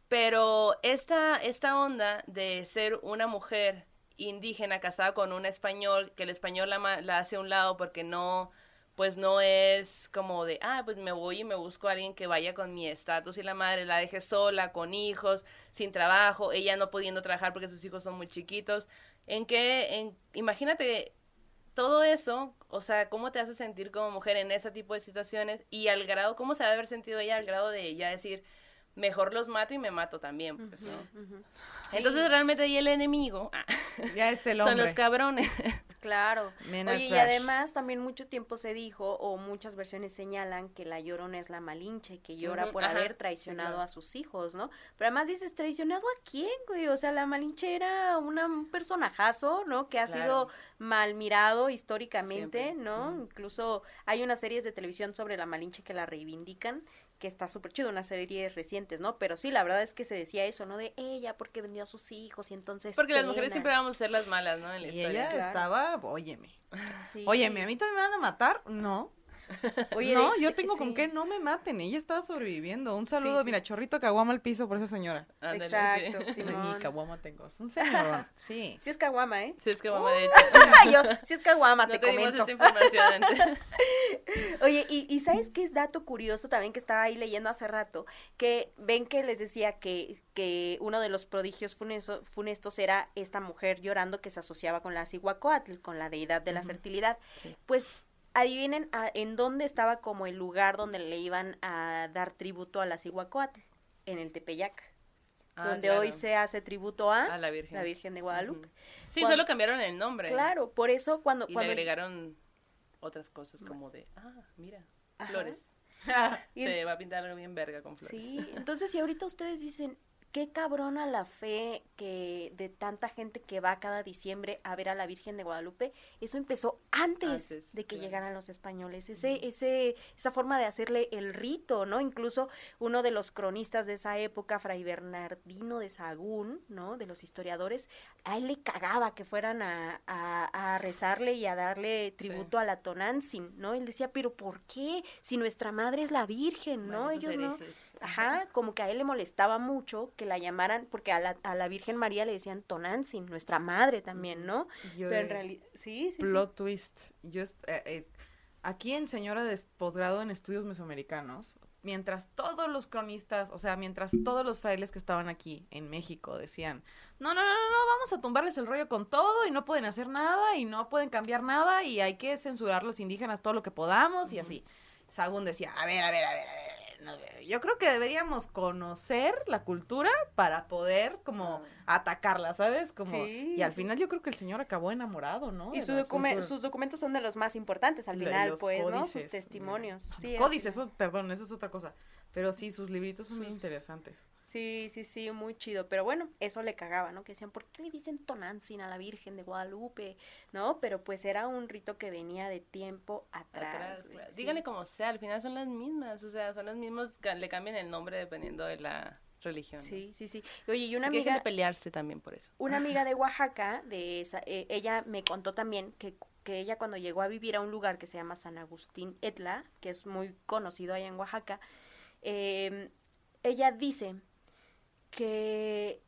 S1: Pero esta, esta onda de ser una mujer indígena casada con un español, que el español la, la hace a un lado porque no, pues no es como de, ah, pues me voy y me busco a alguien que vaya con mi estatus y la madre la deje sola, con hijos, sin trabajo, ella no pudiendo trabajar porque sus hijos son muy chiquitos. En en, imagínate todo eso, o sea, cómo te hace sentir como mujer en ese tipo de situaciones y al grado, cómo se ha de haber sentido ella al grado de ya decir, mejor los mato y me mato también, pues, ¿no? Entonces realmente ahí el enemigo ah,
S3: Ya es el
S1: son los cabrones.
S2: Claro.
S3: Men
S2: Oye, y además también mucho tiempo se dijo, o muchas versiones señalan, que la llorona es la malinche, que llora por
S1: ajá,
S2: haber
S1: sí,
S2: traicionado
S1: claro.
S2: a sus hijos, ¿no? Pero además dices, ¿traicionado a quién, güey? O sea, la malinche era una- un personajazo, ¿no? Que ha
S1: Claro.
S2: sido mal mirado históricamente,
S1: Siempre.
S2: ¿no? Incluso hay unas series de televisión sobre la malinche que la reivindican que está súper chido, unas series recientes, ¿no? Pero sí, la verdad es que se decía eso, ¿no? De ella porque vendió a sus hijos y entonces...
S1: Porque las mujeres siempre vamos a ser las malas, ¿no? En la
S3: Y
S1: historia.
S3: ella
S2: Claro.
S3: estaba, óyeme,
S2: Sí.
S3: óyeme, ¿a mí también me van a matar? No,
S2: Oye,
S3: no,
S2: de-
S3: yo tengo con qué no me maten, ella estaba sobreviviendo. Un saludo,
S2: sí.
S3: mira, chorrito caguama al piso por esa señora.
S1: Ándale,
S2: Exacto,
S1: sí.
S3: Ni caguama tengo, es un señor. Sí.
S2: Sí es caguama, ¿eh?
S1: Sí, es que mamá, de hecho,
S2: Yo, sí es caguama,
S1: no
S2: te,
S1: te dimos
S2: comento.
S1: esta información antes.
S2: Oye, y, y ¿sabes qué es dato curioso también que estaba ahí leyendo hace rato? Que ven que les decía que, que uno de los prodigios funeso- funestos era esta mujer llorando que se asociaba con la Cihuacóatl, con la deidad de la fertilidad.
S1: Sí.
S2: Pues adivinen a- en dónde estaba como el lugar donde le iban a dar tributo a la Cihuacóatl, en el Tepeyac,
S1: Ah,
S2: donde
S1: claro.
S2: hoy se hace tributo a,
S1: A la Virgen.
S2: la Virgen de Guadalupe.
S1: Sí,
S2: Cuando-
S1: solo cambiaron el nombre.
S2: Claro, por eso cuando...
S1: Y
S2: cuando
S1: le agregaron otras cosas como de, ah, mira,
S2: Ajá.
S1: flores. Se va a pintar algo bien verga con flores.
S2: Sí, entonces si ahorita ustedes dicen, qué cabrona la fe que de tanta gente que va cada diciembre a ver a la Virgen de Guadalupe, eso empezó antes,
S1: Antes,
S2: de que
S1: claro.
S2: llegaran los españoles, ese, ese, esa forma de hacerle el rito, ¿no? Incluso uno de los cronistas de esa época, Fray Bernardino de Sagún, ¿no? De los historiadores, a él le cagaba que fueran a, a- a rezarle y a darle tributo a la Tonantzin, ¿no? Él decía, pero ¿por qué? Si nuestra madre es la Virgen, ¿no? Ellos no.
S1: herejes.
S2: Ajá, como que a él le molestaba mucho que la llamaran, porque a la, a la Virgen María le decían Tonantzin, nuestra madre también, ¿no?
S3: Yo
S2: Pero en realidad, sí, sí, sí.
S3: Plot twist. Yo eh, eh, aquí en señora de posgrado en estudios mesoamericanos, mientras todos los cronistas, o sea, mientras todos los frailes que estaban aquí en México decían, no, no, no, no, no, vamos a tumbarles el rollo con todo y no pueden hacer nada y no pueden cambiar nada y hay que censurar a los indígenas todo lo que podamos y así. Sagún decía, a ver, a ver, a ver, a ver. Yo creo que deberíamos conocer la cultura para poder como atacarla, ¿sabes? Como
S2: Sí,
S3: y al final yo creo que el señor acabó enamorado, ¿no?
S2: Y su sus documentos son de los más importantes al final, pues, ¿no? Sus testimonios. Sí,
S3: Códices, eso, perdón, eso es otra cosa. Pero sí, sus libritos son muy
S2: Sus-
S3: interesantes.
S2: Sí, sí, sí, muy chido. Pero bueno, eso le cagaba, ¿no? Que decían, ¿por qué le dicen Tonantzin a la Virgen de Guadalupe? ¿No? Pero pues era un rito que venía de tiempo atrás.
S1: Atrás,
S2: sí.
S1: Díganle como sea, al final son las mismas, o sea, son las mismas, le cambian el nombre dependiendo de la religión. ¿no?
S2: Sí, sí, sí. Oye, y una
S1: Así que dejen
S2: amiga...
S1: de pelearse también por eso.
S2: una amiga de Oaxaca, de esa, eh, ella me contó también que, que ella cuando llegó a vivir a un lugar que se llama San Agustín Etla, que es muy conocido allá en Oaxaca, eh, ella dice que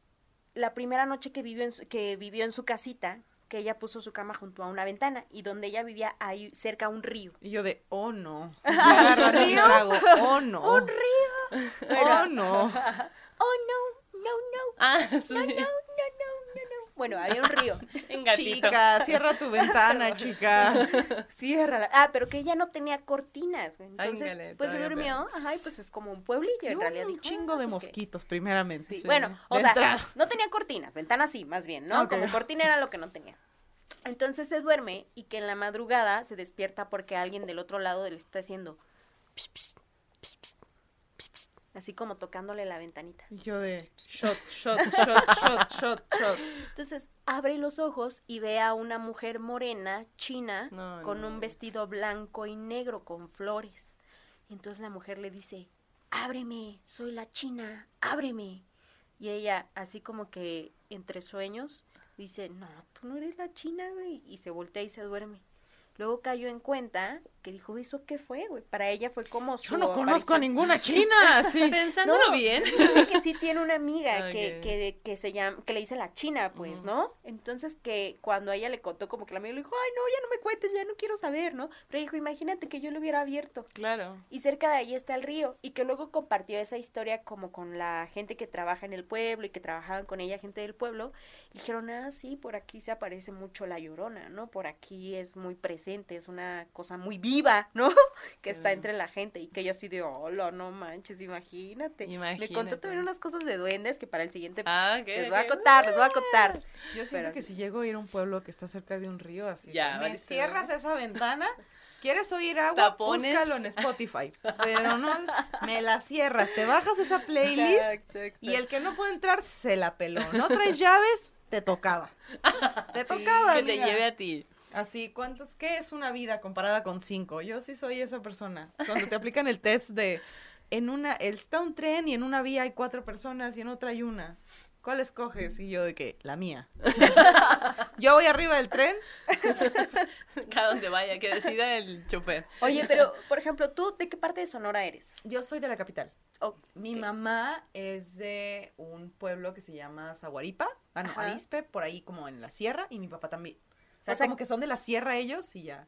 S2: la primera noche que vivió en su, que vivió en su casita, que ella puso su cama junto a una ventana y donde ella vivía ahí cerca a un río.
S3: Y yo de, oh no. Mi
S2: río?
S3: trago, oh no.
S2: ¡Un río!
S3: Oh no.
S2: ¡Oh, no! ¡No, no!
S1: Ah, sí.
S2: ¡No, no, no, no, no, no! Bueno, había un río.
S1: En gatito.
S3: Chica, cierra tu ventana, chica.
S2: Ciérrala. Ah, pero que ella no tenía cortinas, Entonces,
S1: ngale,
S2: pues se durmió. Ajá, y pues es como un pueblillo. En
S3: Y un,
S2: realidad
S3: un
S2: dijo,
S3: chingo
S2: "Ah,
S3: de
S2: pues que-".
S3: mosquitos, primeramente.
S2: Sí,
S3: sí.
S2: Bueno, o sea, no tenía cortinas, ventanas sí, más bien, ¿no?
S3: Ok.
S2: Como cortina era lo que no tenía. Entonces se duerme y que en la madrugada se despierta porque alguien del otro lado le está haciendo ps, ps, ps, ps, ps, ps, así como tocándole la ventanita.
S3: Y yo de, shot, shot, shot, shot, shot, shot.
S2: Entonces abre los ojos y ve a una mujer morena, china,
S1: No,
S2: con
S1: no.
S2: un vestido blanco y negro con flores. Entonces la mujer le dice, ábreme, soy la china, ábreme. Y ella, así como que entre sueños, dice, no, tú no eres la china, güey. Y se voltea y se duerme. Luego cayó en cuenta que dijo, ¿eso qué fue, güey? Para ella fue como su
S3: Yo no conozco a
S2: aparición.
S3: ninguna china, sí.
S1: Pensándolo
S2: No.
S1: bien.
S2: Dice que sí tiene una amiga que,
S1: Ok.
S2: que, que se llama, que le dice la china, pues,
S1: Ujú.
S2: ¿no? Entonces que cuando a ella le contó, como que la amiga le dijo, ay, no, ya no me cuentes, ya no quiero saber, ¿no? Pero dijo, imagínate que yo lo hubiera abierto.
S1: Claro.
S2: Y cerca de ahí está el río. Y que luego compartió esa historia como con la gente que trabaja en el pueblo y que trabajaban con ella, gente del pueblo. Y dijeron, ah, sí, por aquí se aparece mucho la llorona, ¿no? Por aquí es muy presente, es una cosa muy viva, ¿no? que está entre la gente. Y que yo así de, hola, no manches, imagínate. Me contó
S1: Imagínate.
S2: también unas cosas de duendes que para el siguiente
S1: Ah, ok.
S2: les voy a
S1: ok.
S2: contar, les voy a contar.
S3: Yo siento
S2: Pero-
S3: que si llego a ir a un pueblo que está cerca de un río, así,
S1: Ya,
S3: me cierras esa ventana, ¿quieres oír agua?
S1: Tapones.
S3: Búscalo en Spotify. Pero no, me la cierras, te bajas esa playlist y el que no puede entrar se la peló. No traes llaves, te tocaba. Te tocaba,
S1: Que te
S3: amiga.
S1: lleve a ti.
S3: Así, ¿cuántos? ¿Qué es una vida comparada con cinco? Yo sí soy esa persona. Cuando te aplican el test de, en una, está un tren y en una vía hay cuatro personas y en otra hay una. ¿Cuál escoges? Y yo de que, la mía. yo voy arriba del tren.
S1: Cada donde vaya, que decida el chofer.
S2: Oye, pero, por ejemplo, ¿tú de qué parte de Sonora eres?
S3: Yo soy de la capital. Mi mamá es de un pueblo que se llama Zaguaripa, ah, no. Arispe, por ahí como en la sierra, y mi papá también. O sea,
S2: O sea,
S3: como que son de la sierra ellos y ya.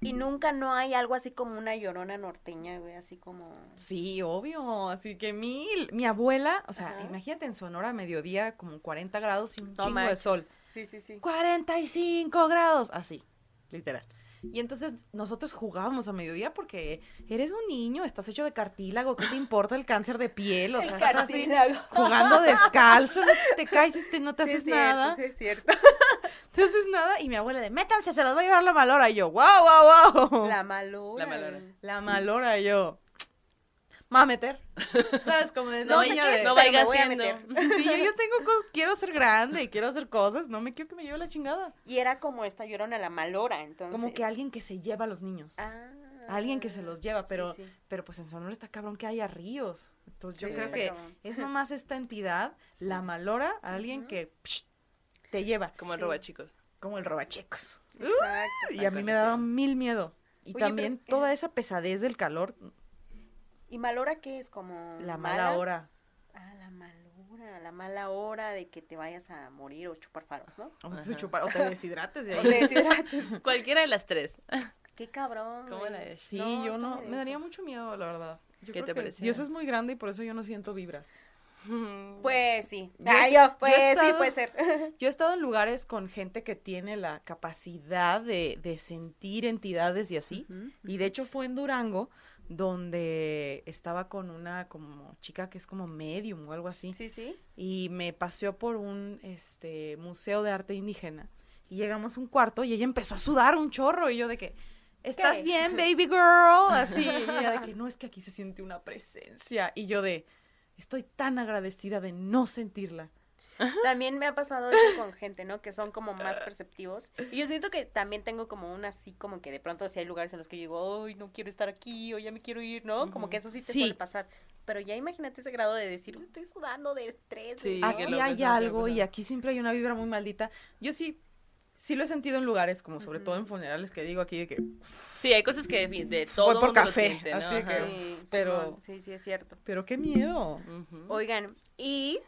S2: Y nunca no hay algo así como una llorona norteña, güey, así como...
S3: Sí, obvio. Así que mi, mi abuela, o sea,
S2: Ajá.
S3: imagínate en Sonora, mediodía, como 40 grados y un
S2: No
S3: chingo de
S2: manches.
S3: sol.
S2: Sí, sí, sí.
S3: 45 grados. Así, literal. Y entonces nosotros jugábamos a mediodía porque eres un niño, estás hecho de cartílago, ¿qué te importa el cáncer de piel? O sea, estás así
S2: cartílago.
S3: jugando descalzo, no te caes y te- no te
S2: Sí,
S3: haces
S2: es cierto,
S3: nada.
S2: sí, es cierto.
S3: Te haces nada. Y mi abuela de, métanse, se los va a llevar la malora. Y yo, wow, wow, wow.
S2: La malora.
S1: La malora.
S3: La malora, y yo. Me va a meter. ¿Sabes? Como desde
S2: No
S3: niña de-
S1: No vaya
S2: me voy a meter.
S3: Sí, yo, yo tengo cosas, quiero ser grande y quiero hacer cosas. No me quiero que me lleve la chingada.
S2: Y era como esta llorona, la malora, entonces.
S3: Como que alguien que se lleva a los niños.
S2: Ah.
S3: Alguien que se los lleva, pero,
S2: Sí, sí.
S3: pero pues en Sonora está cabrón que haya ríos. Entonces yo creo que
S2: cabrón.
S3: es nomás esta entidad, la malora, alguien que psh, te lleva,
S1: Como el
S2: Sí.
S1: roba chicos.
S3: como el robachecos.
S2: Exacto.
S3: Y a mí me daba mil miedo. Y
S2: Oye,
S3: también
S2: pero,
S3: toda
S2: eh,
S3: esa pesadez del calor,
S2: ¿Y malora qué es? Como
S3: la mala hora.
S2: Ah, la malora, la mala hora de que te vayas a morir o chupar faros, ¿no?
S3: O, te deshidrates de
S2: O te deshidrates.
S1: Cualquiera de las tres.
S2: Qué cabrón.
S1: ¿Cómo la es?
S3: Sí,
S2: No,
S3: yo no, me daría mucho miedo, la verdad. Yo
S1: ¿Qué
S3: creo
S1: te
S3: que
S1: parecía?
S3: Dios es muy grande y por eso yo no siento vibras.
S2: Pues sí.
S3: Yo
S2: pues sí, puede ser.
S3: Yo he estado en lugares con gente que tiene la capacidad de, de sentir entidades y así. Y de hecho fue en Durango donde estaba con una como chica que es como medium o algo así.
S2: Sí, sí.
S3: Y me paseó por un este museo de arte indígena. Y llegamos a un cuarto y ella empezó a sudar un chorro. Y yo de que, ¿estás
S2: ¿Qué?
S3: bien, baby girl? Así. Y ella de que, no, es que aquí se siente una presencia. Y yo de, estoy tan agradecida de no sentirla.
S2: También me ha pasado eso con gente, ¿no? Que son como más perceptivos. Y yo siento que también tengo como un así, como que de pronto si hay lugares en los que yo digo, ay, no quiero estar aquí, o ya me quiero ir, ¿no? Como que eso sí te
S3: Sí.
S2: suele pasar. Pero ya imagínate ese grado de decir, estoy sudando de estrés.
S1: Sí,
S3: aquí hay algo y aquí siempre hay una vibra muy maldita. Yo sí, sí lo he sentido en lugares, como sobre todo en funerales, que digo aquí de que,
S1: Sí, hay cosas que de, de todo
S3: Voy por
S1: mundo
S3: café,
S1: siente, ¿no?
S3: así que-.
S2: Sí,
S3: Pero-
S2: sí, sí, es cierto.
S3: pero qué miedo.
S2: Oigan, y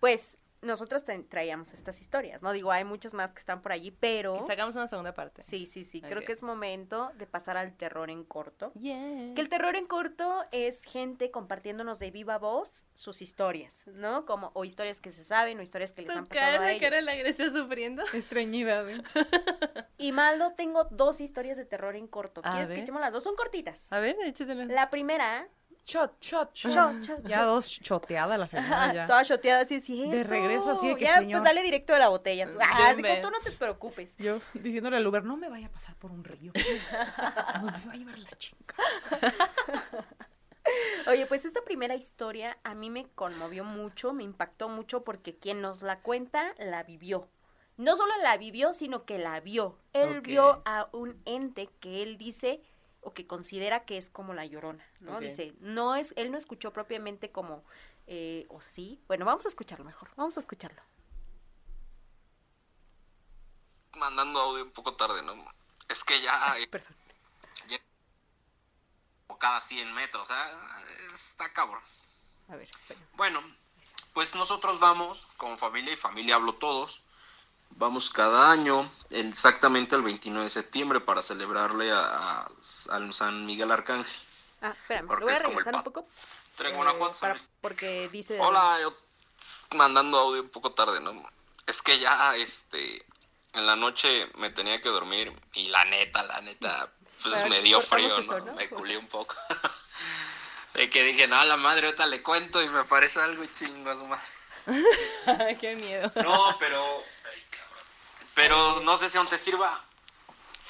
S2: pues nosotros tra- traíamos estas historias, ¿no? Digo, hay muchas más que están por allí, pero...
S1: Que sacamos una segunda parte.
S2: Sí, sí, sí, creo que es momento de pasar al terror en corto.
S1: Yeah.
S2: Que el terror en corto es gente compartiéndonos de viva voz sus historias, ¿no? Como, o historias que se saben, o historias que les han pasado a
S1: cara,
S2: ellos.
S1: cara la Grecia sufriendo.
S3: Estreñida. ¿eh?
S2: Y Maldo, tengo dos historias de terror en corto.
S1: A
S2: ¿Quieres que echemos las dos? Son cortitas.
S1: A ver, échatela.
S2: La primera,
S3: Shot, shot, shot.
S2: Shot, shot,
S3: ya
S2: shot.
S3: dos choteadas la señora ya.
S2: toda choteada, así es cierto.
S3: De regreso, así de que,
S2: Ya,
S3: señor.
S2: pues dale directo de la botella. Tú, ah, así como tú no te preocupes.
S3: Yo diciéndole al Uber, no me vaya a pasar por un río. Nos va a llevar la chinga.
S2: Oye, pues esta primera historia a mí me conmovió mucho, me impactó mucho porque quien nos la cuenta la vivió. No solo la vivió, sino que la vio. Él vio a un ente que él dice o que considera que es como la llorona, ¿no? Dice, no es, él no escuchó propiamente como, eh, o sí. Bueno, vamos a escucharlo mejor, vamos a escucharlo.
S4: mandando audio un poco tarde, ¿no? Es que ya, eh,
S2: Perfecto.
S4: como cada 100 metros, o sea, está cabrón.
S2: A ver, espera.
S4: Bueno, pues nosotros vamos, como familia y familia hablo todos, vamos cada año, exactamente el 29 de septiembre, para celebrarle a, a- al San Miguel Arcángel.
S2: Ah, espérame, lo voy a regresar un poco. Eh,
S4: Guanajuato,
S2: para-
S4: San Luis.
S2: porque dice...
S4: Hola, yo mandando audio un poco tarde, ¿no? Es que ya, este, en la noche me tenía que dormir y la neta, la neta, pues
S2: Pero
S4: me dio frío,
S2: eso,
S4: ¿no?
S2: ¿no?
S4: Me culé un poco. De que dije, no, la madre, ahorita le cuento y me parece algo chingo a su madre.
S1: Qué miedo.
S4: No, pero. Pero no sé si aún te sirva.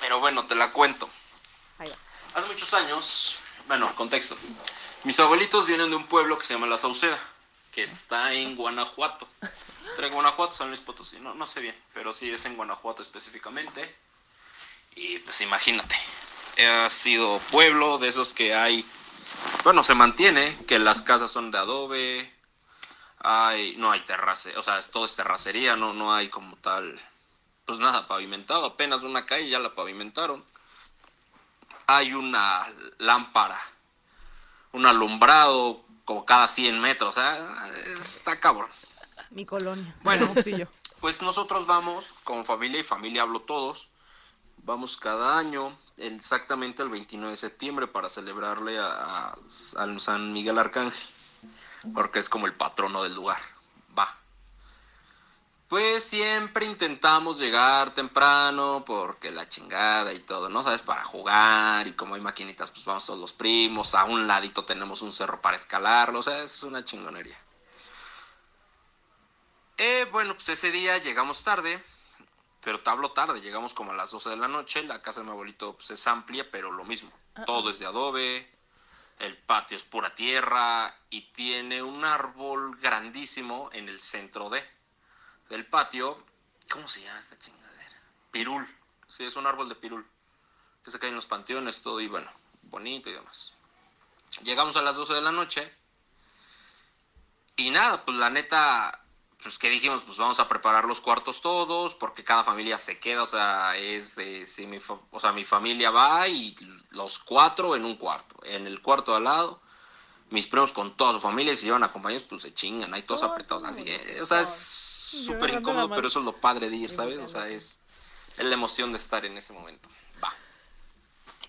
S4: Pero bueno, te la cuento. Hace muchos años, bueno, contexto. Mis abuelitos vienen de un pueblo que se llama La Sauceda, que está en Guanajuato. Entre Guanajuato, San Luis Potosí, no, no sé bien, pero sí es en Guanajuato específicamente. Y pues imagínate, ha sido pueblo de esos que hay, bueno, se mantiene, que las casas son de adobe, hay, no hay terrace, o sea, todo es terracería, no, no hay como tal, pues nada pavimentado, apenas una calle ya la pavimentaron hay una lámpara, un alumbrado como cada 100 metros, o sea, está cabrón.
S3: Mi colonia.
S4: Bueno.
S3: sí, yo.
S4: Pues nosotros vamos, como familia y familia hablo todos, vamos cada año, exactamente el 29 de septiembre, para celebrarle a, a- al San Miguel Arcángel, porque es como el patrono del lugar. Pues siempre intentamos llegar temprano porque la chingada y todo, ¿no? ¿Sabes? Para jugar y como hay maquinitas, pues vamos todos los primos. A un ladito tenemos un cerro para escalarlo, o sea, es una chingonería. Eh, bueno, pues ese día llegamos tarde, pero te hablo tarde, llegamos como a las 12 de la noche. La casa de mi abuelito pues, es amplia, pero lo mismo. Todo es de adobe, el patio es pura tierra y tiene un árbol grandísimo en el centro de del patio. ¿Cómo se llama esta chingadera? Pirul. Sí, es un árbol de pirul. Que se cae en los panteones, todo y bueno, bonito y demás. Llegamos a las 12 de la noche. Y nada, pues la neta, pues que dijimos, pues vamos a preparar los cuartos todos, porque cada familia se queda, o sea, es, de si mi, fa- o sea, mi familia va y los cuatro en un cuarto. En el cuarto de al lado, mis primos con toda su familia, y si llevan acompañados, pues se chingan, ahí todos
S2: Todo
S4: apretados, así, eh, o sea, es súper incómodo, pero eso es lo padre de ir, ¿sabes? O sea, es, es la emoción de estar en ese momento. Va.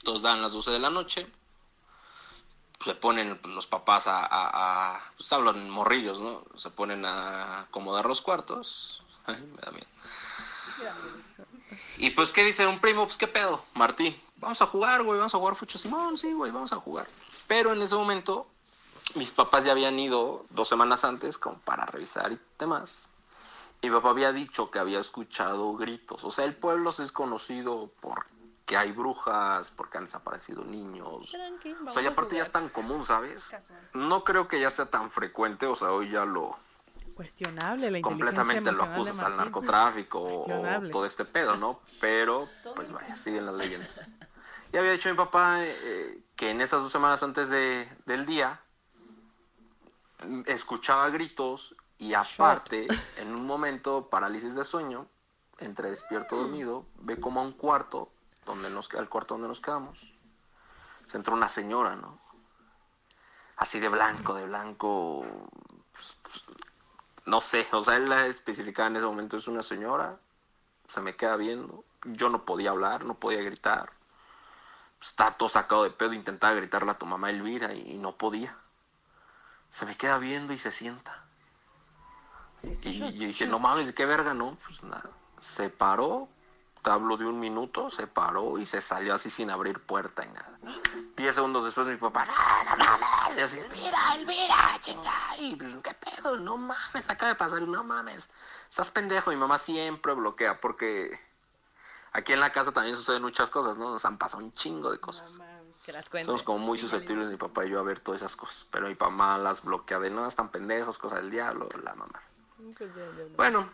S4: Todos dan las 12 de la noche, se ponen pues, los papás a, a, a- pues hablan morrillos, ¿no? Se ponen a acomodar los cuartos. Ay, me da miedo. Y pues, ¿qué dice un primo? Pues, ¿qué pedo? Martín, vamos a jugar, güey, vamos a jugar fucho. Simón, sí, güey, vamos a jugar. Pero en ese momento, mis papás ya habían ido dos semanas antes como para revisar y demás. Y mi papá había dicho que había escuchado gritos. O sea, el pueblo se es conocido porque hay brujas, porque han desaparecido niños.
S1: Tranqui,
S4: O sea, y aparte ya es tan común, ¿sabes?
S2: Casual.
S4: No creo que ya sea tan frecuente, o sea, hoy ya lo
S3: Cuestionable la inteligencia
S4: completamente lo acusas al narcotráfico o todo este pedo, ¿no? Pero, pues vaya, siguen las leyendas. Y había dicho mi papá eh, que en esas dos semanas antes de, del día mm, escuchaba gritos y aparte, en un momento, parálisis de sueño, entre despierto y dormido, ve como a un cuarto, donde nos el cuarto donde nos quedamos, se entró una señora, ¿no? Así de blanco, de blanco, pues, pues, no sé, o sea, él la especificaba en ese momento, es una señora, se me queda viendo, yo no podía hablar, no podía gritar, estaba todo sacado de pedo, intentaba gritarle a tu mamá Elvira y, y no podía. Se me queda viendo y se sienta. Y yo dije, no mames, qué verga, no, pues nada. Se paró, te hablo de un minuto, se paró y se salió así sin abrir puerta y nada. Diez segundos después mi papá, no, no mames, y así, Elvira, Elvira, chinga, y pues, qué pedo, no mames, acaba de pasar, no mames, estás pendejo, mi mamá siempre bloquea porque aquí en la casa también suceden muchas cosas, ¿no? Nos han pasado un chingo de cosas.
S1: Que las cuente.
S4: Somos como muy susceptibles mi papá y yo a ver todas esas cosas, pero mi mamá las bloquea de no, están pendejos, cosas del diablo, la mamá.
S1: Pues ya, ya no.
S4: Bueno,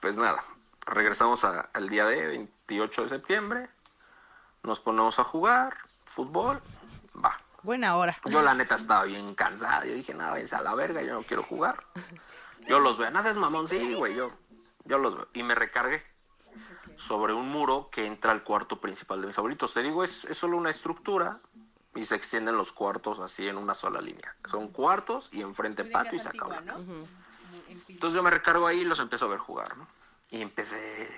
S4: pues nada, regresamos a- al día de 28 de septiembre, nos ponemos a jugar fútbol, va.
S3: Buena hora.
S4: Yo la neta estaba bien cansada, yo dije, nada, váyanse a la verga, yo no quiero jugar. Yo los veo, no haces mamón, sí, güey, yo, yo los veo. Y me recargué sobre un muro que entra al cuarto principal de mis abuelitos. Te digo, es, es solo una estructura y se extienden los cuartos así en una sola línea. Son cuartos y enfrente patio y se acabó. Entonces yo me recargo ahí y los empiezo a ver jugar, ¿no? Y empecé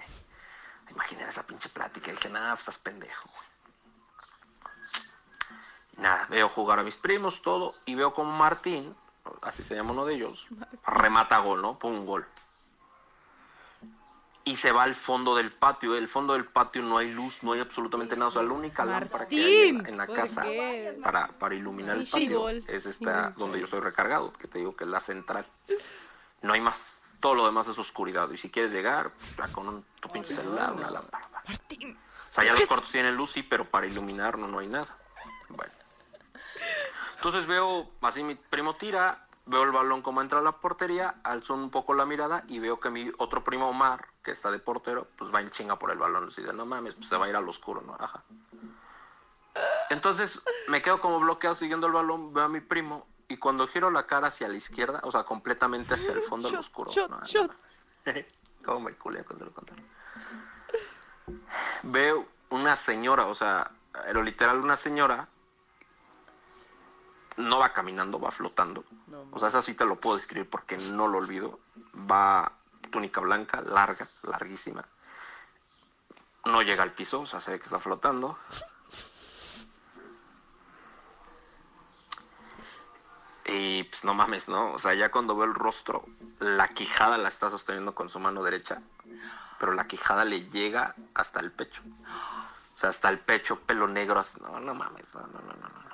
S4: a imaginar esa pinche plática. Y dije, nada, pues estás pendejo, güey. Nada, veo jugar a mis primos, todo, y veo como Martín, así se llama uno de ellos, remata gol, ¿no? Pum, gol. Y se va al fondo del patio. El fondo del patio no hay luz, no hay absolutamente nada. O sea, la única lámpara que hay en la, en la
S1: ¿por
S4: casa para, para iluminar el patio es esta donde yo estoy recargado, que te digo que es la central. No hay más. Todo lo demás es oscuridad. Y si quieres llegar, pues, con un, tu pinche celular, una lámpara.
S3: Martín.
S4: O sea, ya los cuartos tienen luz, sí, pero para iluminar no, no hay nada. Bueno. Entonces veo, así mi primo tira, veo el balón como entra a la portería, alzo un poco la mirada y veo que mi otro primo Omar, que está de portero, pues va en chinga por el balón. Así de, no mames, pues se va a ir al oscuro, ¿no? Ajá. Entonces me quedo como bloqueado siguiendo el balón, veo a mi primo y cuando giro la cara hacia la izquierda, o sea, completamente hacia el fondo del oscuro.
S3: shot,
S4: no,
S3: shot.
S4: no. ¿Cómo me culé cuando lo contaron? Veo una señora, o sea, pero literal una señora no va caminando, va flotando. O sea, eso sí te lo puedo describir porque no lo olvido. Va túnica blanca, larga, larguísima. No llega al piso, o sea, se ve que está flotando. Y pues no mames, ¿no? O sea, ya cuando veo el rostro, la quijada la está sosteniendo con su mano derecha, pero la quijada le llega hasta el pecho. O sea, hasta el pecho, pelo negro. así, No, no mames, no, no, no, no. no.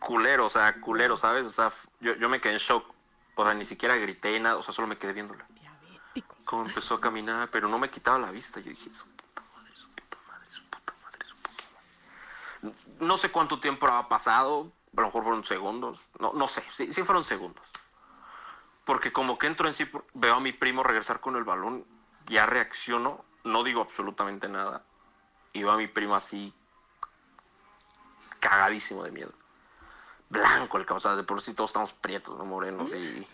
S4: Culero, o sea, culero, ¿sabes? O sea, yo, yo me quedé en shock. O sea, ni siquiera grité nada, o sea, solo me quedé viéndola.
S3: Diabéticos.
S4: Cómo empezó a caminar, pero no me quitaba la vista. Yo dije, su puta madre, su puta madre, su puta madre, su puta madre. No sé cuánto tiempo ha pasado, a lo mejor fueron segundos, no, no sé, sí, fueron segundos. Porque como que entro en sí, veo a mi primo regresar con el balón, ya reacciono, no digo absolutamente nada. Y veo a mi primo así, cagadísimo de miedo. Blanco el cabrón, o sea, de por sí todos estamos prietos, no morenos, y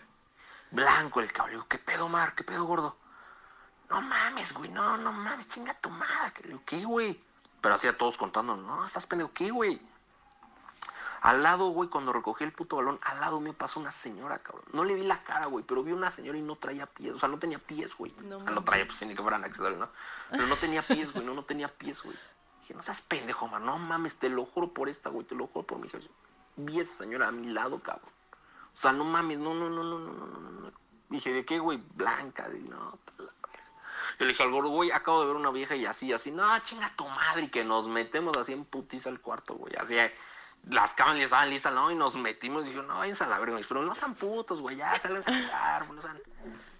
S4: blanco el cabrón. Digo, ¿qué pedo, Mar? ¿Qué pedo, gordo? No mames, güey, no, no mames, chinga tu madre. ¿Qué, güey? Pero hacía todos contando, no, estás pendejo, ¿qué, güey? Al lado, güey, cuando recogí el puto balón, al lado me pasó una señora, cabrón. No le vi la cara, güey, pero vi una señora y no traía pies. O sea, no tenía pies, güey.
S1: No
S4: o sea, no
S1: mames.
S4: traía, pues, ni que fueran accesorios, ¿no? Pero no tenía pies, güey, no, no tenía pies, güey. Dije, no seas pendejo, man, no mames, te lo juro por esta, güey, te lo juro por mi hija. Vi a esa señora a mi lado, cabrón. O sea, no mames, no, no, no, no, no, no, no, no. Dije, ¿de qué, güey? Blanca, de no, la. Yo le dije al gordo, güey, acabo de ver una vieja y así, así, no, chinga tu madre, y que nos metemos así en putiza al cuarto, güey, así, eh, las cámaras ya estaban listas, ¿no? Y nos metimos y dijo, no, váyanse a la verga, pero no sean putos, güey, ya, salgan a jugar, no sean,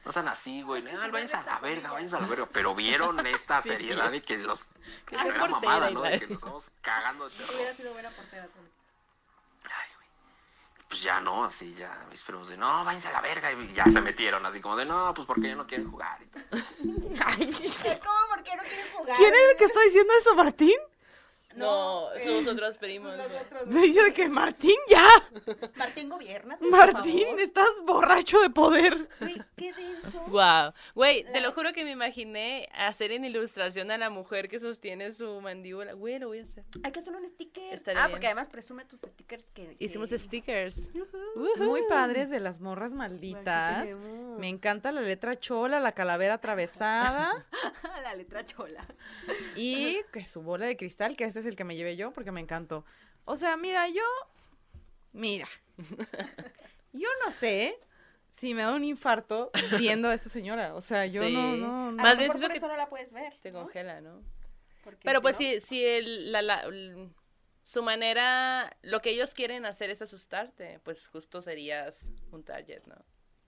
S4: no sean así, güey, no, váyanse a la verga, váyanse a la verga, pero vieron esta
S1: Sí,
S4: seriedad
S1: sí.
S4: de que los,
S1: Que
S4: verdad
S1: portera
S4: mamada, ¿no? De que nos estamos cagando de terror.
S2: sido buena portera, Tony.
S4: Ay, güey. Pues ya no, así ya mis primos de no, váyanse a la verga. Y ya se metieron, así como de no, pues porque ya no quieren jugar. Y tal.
S3: Ay,
S2: ¿Cómo? ¿Por qué no quieren jugar?
S3: ¿Quién era el que está diciendo eso, Martín?
S1: No, somos otros primos.
S3: Sí, yo de que Martín ya.
S2: Martín gobierna.
S3: Martín, estás borracho de poder.
S2: qué denso.
S1: Wow. Güey, te lo juro que me imaginé hacer en ilustración a la mujer que sostiene su mandíbula. Güey, lo voy a hacer.
S2: Hay que hacer un sticker.
S1: Estaría
S2: ah,
S1: bien.
S2: porque además presume tus stickers que. que-
S1: Hicimos stickers.
S3: Muy padres de las morras malditas. Me encanta la letra chola, la calavera atravesada
S2: la letra chola.
S3: y que su bola de cristal, que este es el que me llevé yo porque me encantó. O sea, mira, yo. Mira. Yo no sé si me da un infarto viendo a esta señora. O sea, yo
S1: Sí.
S3: no, no, no.
S2: A
S1: Más bien
S2: por eso no la puedes ver. ¿no?
S1: congela, ¿no? Pero
S2: si
S1: pues
S2: no-
S1: si, si el, la, la- su manera, lo que ellos quieren hacer es asustarte, pues justo serías un target, ¿no?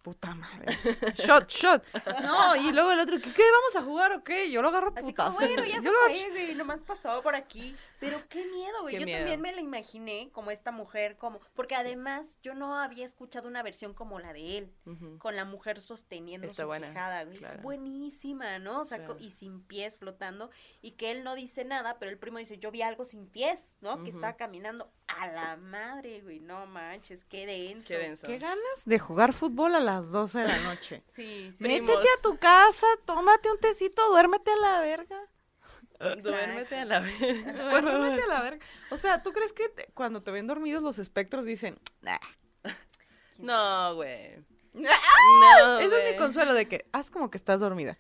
S3: Puta madre. Shot, shot. No, y luego el otro, ¿qué, qué vamos a jugar o qué? Yo lo agarro
S2: Así
S3: putas.
S2: como, bueno, ya se
S3: Yo lo-
S2: fue, güey, nomás pasó por aquí. Pero qué miedo, güey.
S1: Qué
S2: yo
S1: miedo.
S2: también me la imaginé como esta mujer, como... Porque además yo no había escuchado una versión como la de él, con la mujer sosteniendo
S1: Está
S2: su
S1: buena,
S2: quijada, güey. Es buenísima, ¿no? O sea,
S1: Claro.
S2: y sin pies flotando. Y que él no dice nada, pero el primo dice, yo vi algo sin pies, ¿no? Que estaba caminando a la madre, güey. No manches, qué denso.
S1: Qué denso.
S3: Qué ganas de jugar fútbol a las 12 de la noche.
S2: Sí, sí.
S1: Primos.
S3: Métete a tu casa, tómate un tecito, duérmete a la verga.
S1: Duérmete a la vez.
S3: Duérmete a la verga. O sea, ¿tú crees que te- cuando te ven dormidos los espectros dicen, "Nah"?
S1: No, güey.
S3: ¡Ah!
S1: No,
S3: Eso es mi consuelo de que haz como que estás dormida.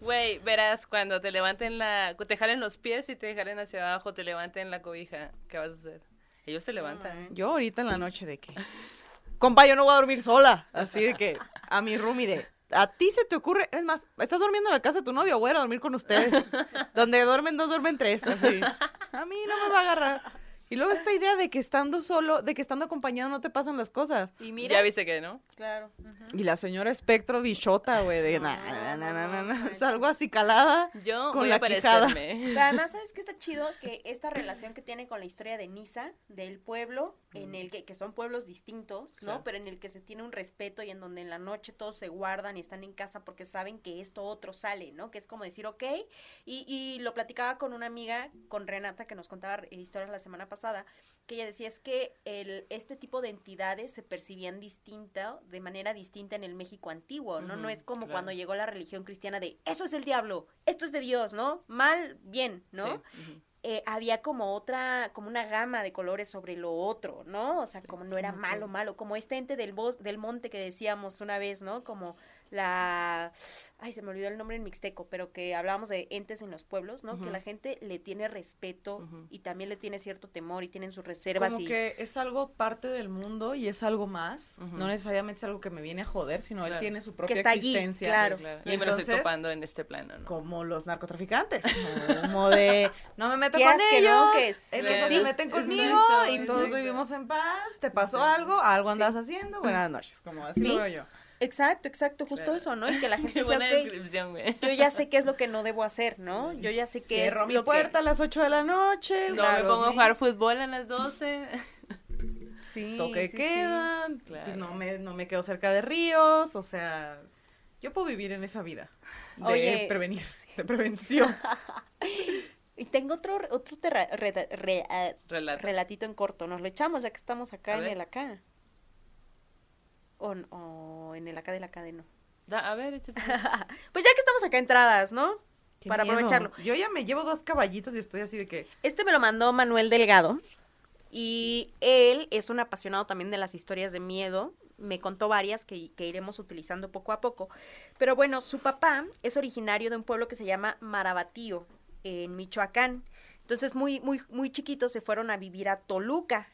S1: Güey, verás, cuando te levanten la... Te jalen los pies y te jalen hacia abajo, te levanten la cobija, ¿qué vas a hacer? Ellos te levantan.
S3: Yo ahorita en la noche de que, compa, yo no voy a dormir sola. Así de que a mi roomie de, a ti se te ocurre, es más, estás durmiendo en la casa de tu novio, voy a ir a dormir con ustedes. Donde duermen dos, duermen tres, así. A mí no me va a agarrar. Y luego esta idea de que estando solo, de que estando acompañado no te pasan las cosas.
S2: Y mira,
S1: Ya viste que, ¿no?
S2: claro. ujú.
S3: Y la señora espectro bichota, güey, de na, na, na, na, na, na, salgo así calada
S1: Yo
S3: con
S1: voy
S3: la
S1: a
S3: quijada.
S2: además, ¿sabes qué está chido? Que esta relación que tiene con la historia de Nisa, del pueblo, en el que, que son pueblos distintos, ¿no?
S1: Claro.
S2: Pero en el que se tiene un respeto y en donde en la noche todos se guardan y están en casa porque saben que esto otro sale, ¿no? Que es como decir, ok. Y, y lo platicaba con una amiga, con Renata, que nos contaba eh, historias la semana pasada, que ella decía es que el, este tipo de entidades se percibían distinta, de manera distinta en el México antiguo, ¿no? No es como
S1: claro.
S2: cuando llegó la religión cristiana de, eso es el diablo, esto es de Dios, ¿no? Mal, bien, ¿no?
S1: Sí,
S2: eh, había como otra, como una gama de colores sobre lo otro, ¿no? O sea, como no era malo, malo, como este ente del bos del monte que decíamos una vez, ¿no? Como la, ay, se me olvidó el nombre en mixteco, pero que hablábamos de entes en los pueblos, ¿no? Que la gente le tiene respeto y también le tiene cierto temor y tienen sus reservas
S3: Como
S2: y
S3: que es algo parte del mundo y es algo más. No necesariamente es algo que me viene a joder, sino él
S1: Claro.
S3: tiene su propia
S2: está allí,
S3: existencia.
S2: claro.
S1: Sí, claro.
S3: Y
S1: Y me lo estoy
S3: entonces-
S1: topando en este plano, ¿no?
S3: Como los narcotraficantes. Como de, no me meto con
S2: que
S3: ellos.
S2: no, que es-
S3: ellos
S1: que
S3: se
S1: sí.
S3: meten conmigo y todos vivimos en paz. ¿Te pasó algo? ¿Algo andas haciendo? Buenas noches. Como así
S2: Sí.
S3: lo veo yo.
S2: Exacto, exacto, justo
S1: Claro.
S2: eso, ¿no? Y que la gente sea,
S1: buena
S2: ok,
S1: descripción, güey.
S2: yo ya sé qué es lo que no debo hacer, ¿no? Yo ya sé qué
S3: Cierro
S2: es
S3: mi
S2: lo
S3: puerta a las 8 de la noche.
S1: No
S3: claro,
S1: me pongo a jugar fútbol a las 12.
S2: que... Sí,
S3: Toque
S2: sí.
S1: Claro.
S3: No, me, no me quedo cerca de ríos. O sea, yo puedo vivir en esa vida. De
S2: Oye.
S3: prevenir, de prevención.
S2: Y tengo otro, otro terra- reta- re- ah, relatito en corto. Nos lo echamos ya que estamos acá
S1: A
S2: en
S1: ver.
S2: el acá. O, o en el acá de no.
S1: Da- a ver, échate.
S2: Pues ya que estamos acá entradas, ¿no?
S3: Qué
S2: Para
S3: miedo.
S2: aprovecharlo.
S3: Yo ya me llevo dos caballitos y estoy así de que.
S2: Este me lo mandó Manuel Delgado. Y él es un apasionado también de las historias de miedo. Me contó varias que, que iremos utilizando poco a poco. Pero bueno, su papá es originario de un pueblo que se llama Marabatío, en Michoacán. Entonces, muy, muy, muy chiquitos se fueron a vivir a Toluca,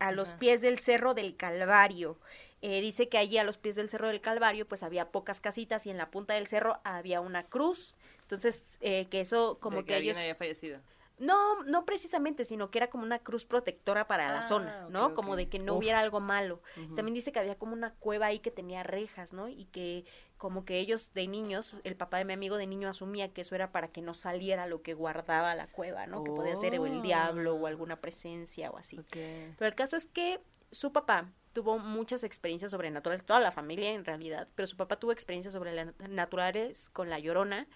S2: a los
S1: Ajá.
S2: pies del Cerro del Calvario. Eh, dice que allí a los pies del Cerro del Calvario pues había pocas casitas y en la punta del cerro había una cruz. Entonces, eh, que eso como
S1: De
S2: que,
S1: alguien
S2: ellos...
S1: haya fallecido.
S2: No, no precisamente, sino que era como una cruz protectora para la
S1: Ah,
S2: zona, ¿no? Como de que no
S3: Uf.
S2: hubiera algo malo. También dice que había como una cueva ahí que tenía rejas, ¿no? Y que como que ellos de niños, el papá de mi amigo de niño asumía que eso era para que no saliera lo que guardaba la cueva, ¿no? Que podía ser el diablo o
S1: Oh.
S2: alguna presencia o así.
S1: Ok.
S2: Pero el caso es que su papá tuvo muchas experiencias sobrenaturales, toda la familia en realidad, pero su papá tuvo experiencias sobrenaturales con la llorona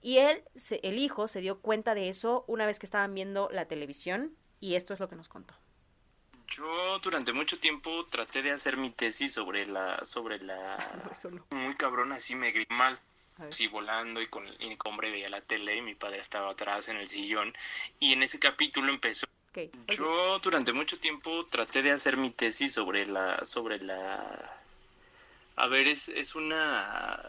S2: Y él, se- el hijo, se dio cuenta de eso una vez que estaban viendo la televisión y esto es lo que nos contó.
S5: Yo durante mucho tiempo traté de hacer mi tesis sobre la, sobre la,
S2: Eso no.
S5: muy cabrón, así me grité mal. Sí, volando y con y con hombre veía la tele y mi padre estaba atrás en el sillón. Y en ese capítulo empezó. Yo durante mucho tiempo traté de hacer mi tesis sobre la, sobre la. A ver, es, es una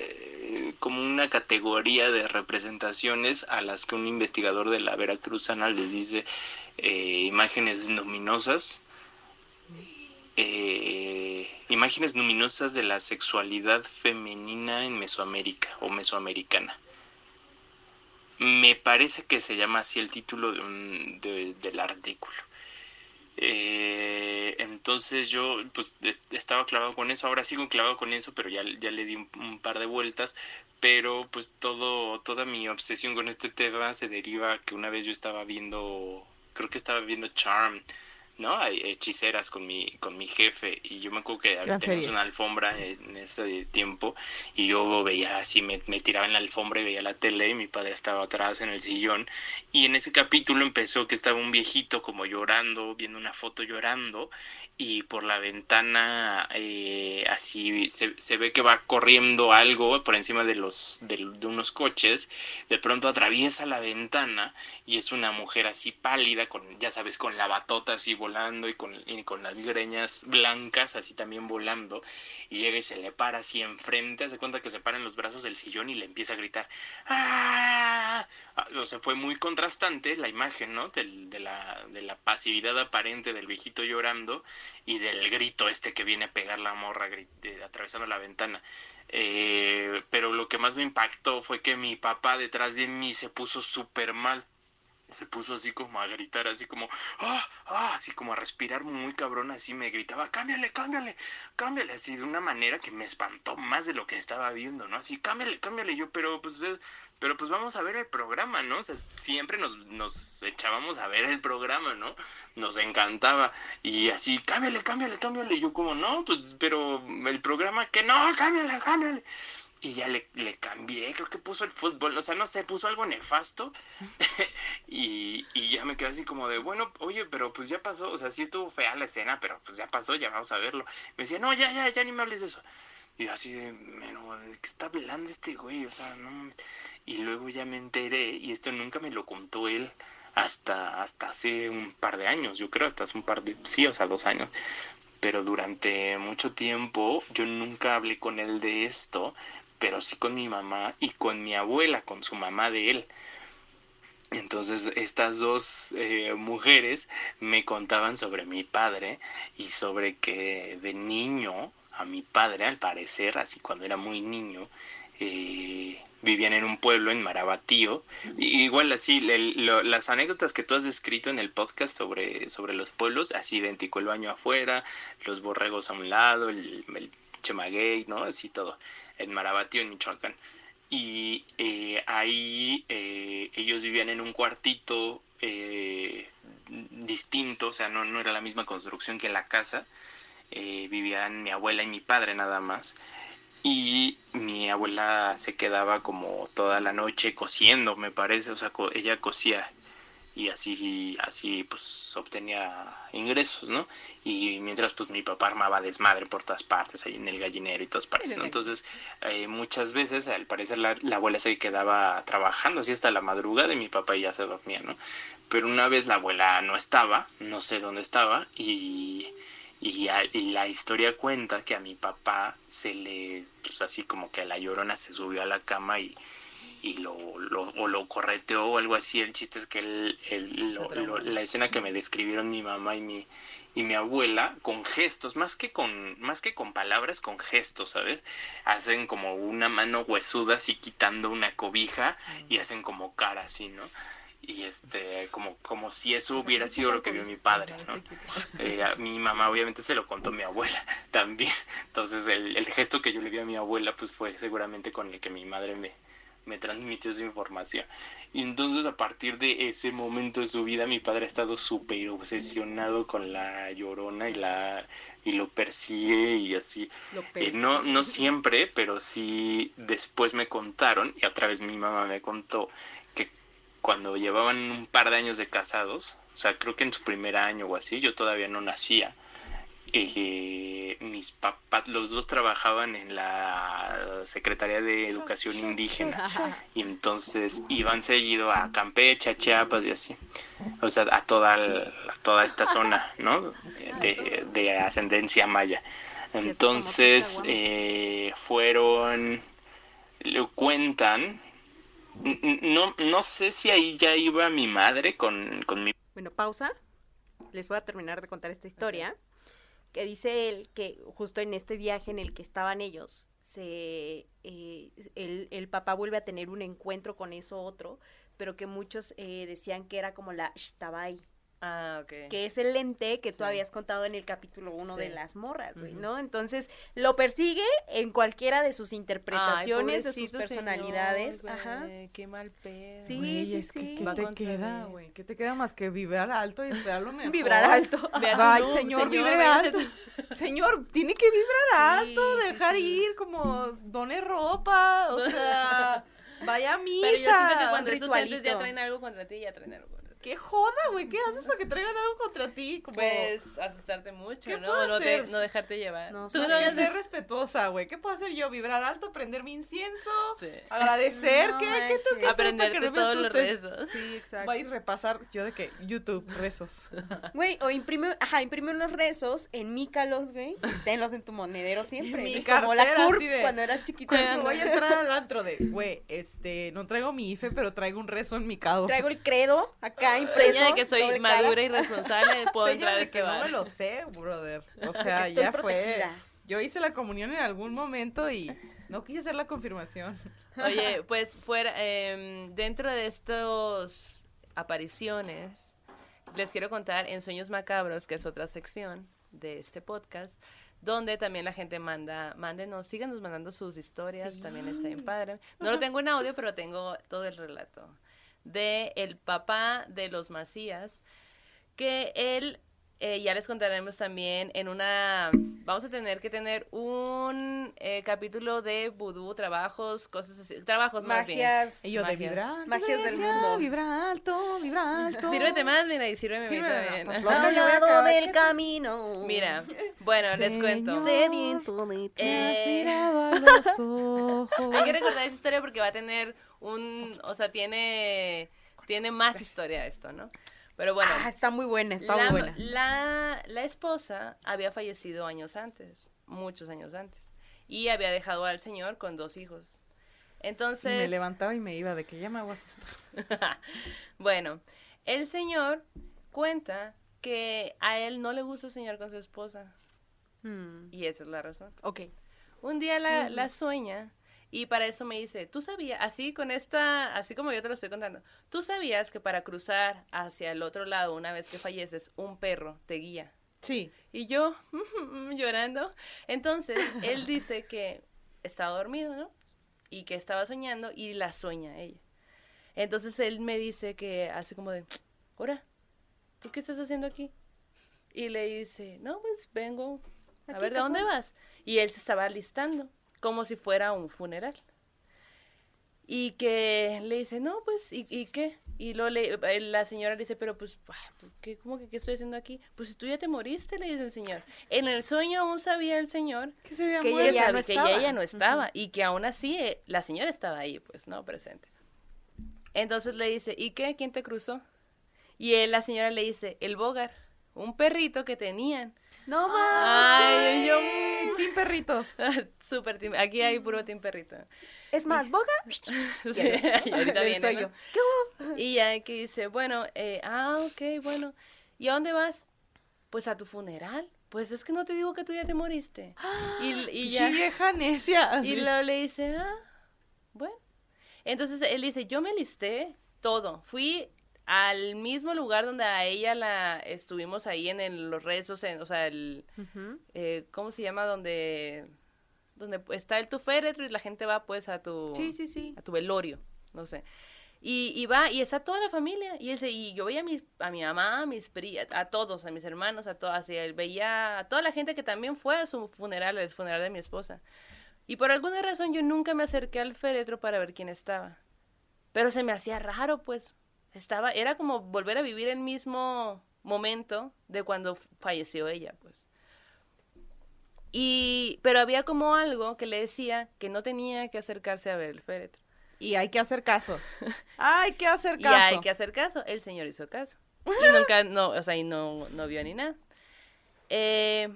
S5: eh, como una categoría de representaciones a las que un investigador de la Veracruzana les dice eh, imágenes luminosas, eh, imágenes luminosas de la sexualidad femenina en Mesoamérica o mesoamericana. Me parece que se llama así el título de un- de- del artículo. Eh, entonces yo pues, es- estaba clavado con eso, ahora sigo clavado con eso, pero ya, ya le di un, un par de vueltas, pero pues todo, toda mi obsesión con este tema se deriva que una vez yo estaba viendo, creo que estaba viendo Charm, ¿no? Hay Hechiceras con mi, con mi jefe y yo me acuerdo que
S3: Gran
S5: teníamos
S3: serie.
S5: una alfombra en ese tiempo y yo veía así, me, me tiraba en la alfombra y veía la tele y mi padre estaba atrás en el sillón y en ese capítulo empezó que estaba un viejito como llorando, viendo una foto llorando y por la ventana eh, así se, se ve que va corriendo algo por encima de los de, de unos coches de pronto atraviesa la ventana y es una mujer así pálida con ya sabes con la batota así volando y con, y con las greñas blancas así también volando y llega y se le para así enfrente hace cuenta que se para los brazos del sillón y le empieza a gritar ¡Ah! Ah, O sea, fue muy contrastante la imagen, ¿no? De, la, pasividad aparente del viejito llorando y del grito este que viene a pegar la morra gri- eh, atravesando la ventana. Eh, pero lo que más me impactó fue que mi papá detrás de mí se puso súper mal. Se puso así como a gritar, así como, ah, ah, así como a respirar muy cabrón, así me gritaba, cámbiale, cámbiale, cámbiale, así de una manera que me espantó más de lo que estaba viendo, ¿no? Así, cámbiale, cámbiale, yo, pero pues, eh, pero pues vamos a ver el programa, ¿no? O sea, siempre nos, nos echábamos a ver el programa, ¿no? Nos encantaba. Y así, cámbiale, cámbiale, cámbiale. Yo como, no, pues, pero el programa que no, cámbiale, cámbiale. Y ya le, le cambié, creo que puso el fútbol, o sea, no sé, puso algo nefasto. y, y ya me quedé así como de, bueno, oye, pero pues ya pasó, o sea, sí estuvo fea la escena, pero pues ya pasó, ya vamos a verlo. Me decía, no, ya, ya, ya ni me hables de eso. Y yo así de, pero, ¿de qué está hablando este güey? O sea, no. mames". Y luego ya me enteré, y esto nunca me lo contó él hasta, hasta hace un par de años, yo creo, hasta hace un par de, sí, o sea, dos años. Pero durante mucho tiempo yo nunca hablé con él de esto, pero sí con mi mamá y con mi abuela, con su mamá de él. Entonces estas dos eh, mujeres me contaban sobre mi padre y sobre que de niño a mi padre, al parecer, así cuando era muy niño, eh, vivían en un pueblo en Marabatío. Igual así, lo- las anécdotas que tú has descrito en el podcast sobre, sobre los pueblos, así idéntico, el baño afuera, los borregos a un lado, el, el chemaguey, ¿no? Así todo, en Marabatío, en Michoacán. Y eh, ahí eh, ellos vivían en un cuartito eh, distinto, o sea, no, no era la misma construcción que la casa. Eh, vivían mi abuela y mi padre nada más. Y mi abuela se quedaba como toda la noche cosiendo, me parece, o sea, ella cosía y así, así pues obtenía ingresos, ¿no? Y mientras pues mi papá armaba desmadre por todas partes, ahí en el gallinero y todas partes, ¿no? Entonces, eh, muchas veces, al parecer, la, la abuela se quedaba trabajando así hasta la madrugada y mi papá ya se dormía, ¿no? Pero una vez la abuela no estaba, no sé dónde estaba, y, y, a- y la historia cuenta que a mi papá se le, pues así como que a la llorona se subió a la cama y, y lo, lo, o lo correteó o algo así. El chiste es que él- él lo- lo- la escena que me describieron mi mamá y mi, y mi abuela, con gestos, más que con, más que con palabras, con gestos, ¿sabes? Hacen como una mano huesuda así quitando una cobija y hacen como cara así, ¿no? Y este, como, como si eso hubiera sido lo que vio mi padre, ¿no? Eh, a mi mamá obviamente se lo contó mi abuela también. Entonces el, el gesto que yo le di a mi abuela pues fue seguramente con el que mi madre me, me transmitió esa información. Y entonces a partir de ese momento de su vida mi padre ha estado súper obsesionado con la llorona y la y lo persigue y así. Eh, no, no siempre, pero sí después me contaron, y otra vez mi mamá me contó, que cuando llevaban un par de años de casados, o sea, creo que en su primer año o así, yo todavía no nacía, eh, mis papás, los dos trabajaban en la Secretaría de Educación Indígena, y entonces iban seguido a Campeche, a Chiapas y así, o sea, a toda, toda esta zona, ¿no? De, de ascendencia maya. Entonces, eh, fueron, lo cuentan, no, no sé si ahí ya iba mi madre con, con mi
S2: Bueno, pausa. Les voy a terminar de contar esta historia. Que dice él que justo en este viaje en el que estaban ellos, se, eh, el, el papá vuelve a tener un encuentro con eso otro, pero que muchos eh, decían que era como la Shtabai,
S1: Ah, ok.
S2: que es el lente que tú habías contado en el capítulo 1 de las morras, güey. ¿no? Entonces lo persigue en cualquiera de sus interpretaciones, de sus personalidades.
S1: señor,
S2: Ajá.
S1: Qué mal pedo.
S2: Sí, sí,
S3: es que
S2: sí.
S3: ¿qué
S1: Va
S3: te queda, güey? ¿Qué te queda más que vibrar alto y esperar lo mejor?
S2: Vibrar alto.
S3: Ay,
S1: look,
S3: señor, vibre alto. Señor, tiene que vibrar alto,
S2: sí,
S3: dejar
S2: sí.
S3: ir, como done ropa, o sea, vaya a misa.
S1: Pero yo siento que
S2: un
S1: cuando esos entes ya traen algo contra ti, ya traen algo contra ti.
S3: Qué joda, güey, ¿qué haces para que traigan algo contra ti? Como...
S1: Pues asustarte mucho,
S3: ¿Qué
S1: ¿no?
S3: puedo
S1: No, te- no dejarte llevar.
S2: No,
S1: Tú
S3: Tienes
S1: no
S3: que ser respetuosa, güey. ¿Qué puedo hacer yo? ¿Vibrar alto? ¿Prender mi incienso?
S1: Sí.
S3: ¿Agradecer?
S2: No
S3: ¿Qué, ¿Qué tengo que hacer para que no me
S1: todos los
S3: asustes?
S1: rezos.
S2: Sí, exacto.
S3: Va a ir repasar yo de que YouTube, rezos.
S2: Güey, o imprime, ajá, imprime unos rezos, enmícalos, güey, y tenlos en tu monedero siempre.
S3: mi
S2: güey, como la
S3: cartera, de-
S2: cuando eras chiquita.
S1: Cuando-
S3: Voy a entrar al antro de, güey, este, no traigo mi IFE, pero traigo un rezo en mi cado.
S2: Traigo el credo acá impreso.
S1: Seña de que soy
S2: doble cara.
S1: madura y responsable, puedo entrar a
S3: de
S1: este
S3: que no
S1: bar.
S3: me lo sé, brother. O sea, ya fue.
S2: protegida.
S3: Yo hice la comunión en algún momento y no quise hacer la confirmación.
S1: Oye, pues fuera, em, dentro de estos apariciones, les quiero contar en Sueños Macabros, que es otra sección de este podcast, donde también la gente manda, mándenos, síganos mandando sus historias, también está bien padre. No lo tengo en audio, pero tengo todo el relato de el papá de los Macías, que él, eh, ya les contaremos también en una, vamos a tener que tener un eh, capítulo de vudú, trabajos, cosas así, trabajos más bien.
S2: Magias.
S3: Y yo de
S1: Magias.
S3: vibrar.
S2: Magias del mundo.
S3: Vibra alto, vibra alto.
S1: Sírvete más, mira, y sírveme también.
S3: pues,
S2: Al lado del camino.
S1: Mira, bueno, les cuento.
S3: Señor.
S2: Sediento.
S3: Me has mirado a los ojos.
S1: Hay que recordar esa historia porque va a tener un, o sea, tiene, tiene más historia esto, ¿no? Pero bueno,
S2: Ah, está muy buena, está
S1: la,
S2: muy buena.
S1: La, la esposa había fallecido años antes, muchos años antes, y había dejado al señor con dos hijos. Entonces,
S3: me levantaba y me iba de que ya me voy a asustar.
S1: bueno, el señor cuenta que a él no le gusta soñar con su esposa,
S2: Mm,
S1: y esa es la razón.
S2: ok.
S1: Un día la, la sueña y para esto me dice, tú sabías, así con esta, así como yo te lo estoy contando, tú sabías que para cruzar hacia el otro lado una vez que falleces, un perro te guía.
S3: Sí.
S1: Y yo llorando. Entonces, él dice que estaba dormido, ¿no? Y que estaba soñando y la sueña ella. Entonces él me dice que así como de, ahora, ¿tú qué estás haciendo aquí? Y le dice, no, pues vengo a ver, ¿de dónde vas? Y él se estaba alistando, como si fuera un funeral. Y que le dice, no, pues, ¿y, y qué? Y lo le, eh, la señora le dice, pero pues, ¿qué, ¿cómo que qué estoy haciendo aquí? Pues si tú ya te moriste, le dice el señor. En el sueño aún sabía el señor
S3: Que se
S2: Que ella ya
S1: sabe-
S2: no
S1: que
S2: estaba.
S1: ella no estaba y que aún así eh, la señora estaba ahí, pues, ¿no? Presente. Entonces le dice, ¿y qué? ¿Quién te cruzó? Y él, la señora le dice, el bogar, un perrito que tenían.
S2: No
S1: Ay, yo,
S3: Team perritos.
S1: Súper team- aquí hay puro team perrito.
S2: Es más, boga.
S1: Sí, y ahorita viene,
S2: Soy
S1: ¿no?
S2: yo. ¿Qué hubo?
S1: Y ya que dice, bueno, eh, ah, ok, bueno. ¿Y a dónde vas? Pues a tu funeral. Pues es que no te digo que tú ya te moriste. Y, y ya.
S3: Sí, vieja necia. así.
S1: Y luego le dice, ah, bueno. Entonces él dice, yo me listé todo. Fui al mismo lugar donde a ella la estuvimos ahí en el- los rezos, en, o sea, el, eh, ¿cómo se llama? Donde donde está el tu féretro y la gente va pues a tu,
S2: Sí, sí, sí.
S1: a tu velorio, no sé. Y, y va, y está toda la familia. Y, ese, y yo veía a, mis, a mi mamá, a mis pri, a todos, a mis hermanos, a todas. Y él veía a toda la gente que también fue a su funeral, el funeral de mi esposa. Y por alguna razón yo nunca me acerqué al féretro para ver quién estaba. Pero se me hacía raro, pues. Estaba, era como volver a vivir el mismo momento de cuando falleció ella, pues. Y, pero había como algo que le decía que no tenía que acercarse a ver el féretro.
S3: Y hay que hacer caso. Hay que hacer
S1: Y
S3: caso.
S1: hay que hacer caso. El señor hizo caso. Y nunca, no, o sea, y no, no vio ni nada. Eh,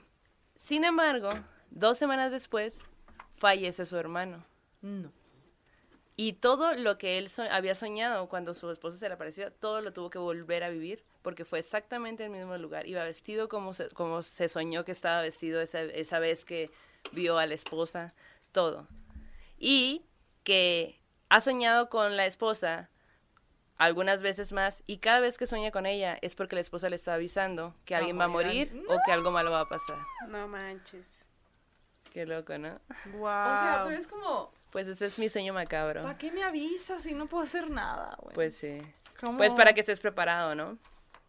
S1: sin embargo, dos semanas después, fallece su hermano.
S3: No.
S1: Y todo lo que él so- había soñado cuando su esposa se le apareció, todo lo tuvo que volver a vivir, porque fue exactamente el mismo lugar. Iba vestido como se, como se soñó que estaba vestido esa, esa vez que vio a la esposa, todo. Y que ha soñado con la esposa algunas veces más, y cada vez que sueña con ella es porque la esposa le está avisando que alguien va a
S3: morir.
S1: morir o que algo malo va a pasar.
S2: No manches.
S1: Qué loco, ¿no?
S2: Wow.
S3: O sea, pero es como,
S1: Pues ese es mi sueño macabro.
S3: ¿para qué me avisas si no puedo hacer nada, güey?
S1: Pues sí.
S3: ¿Cómo?
S1: Pues para que estés preparado, ¿no?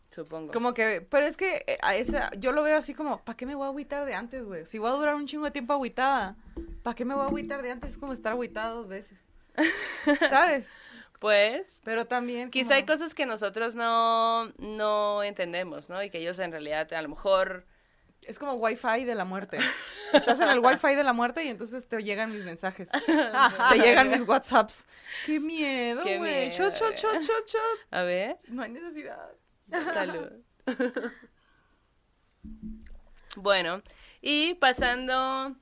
S1: Supongo.
S3: Como que, pero es que eh, a esa, yo lo veo así como, ¿para qué me voy a agüitar de antes, güey? Si voy a durar un chingo de tiempo agüitada, ¿para qué me voy a agüitar de antes? Es como estar agüitada dos veces. ¿Sabes?
S1: Pues
S3: Pero también.
S1: quizá
S3: como-
S1: hay cosas que nosotros no, no entendemos, ¿no? Y que ellos en realidad a lo mejor...
S3: Es como wifi de la muerte. Estás en el wifi de la muerte y entonces te llegan mis mensajes. te llegan mis whatsapps. ¡Qué miedo, güey! shot, shot, shot, shot.
S1: A ver,
S3: No hay necesidad.
S1: salud. bueno, y pasando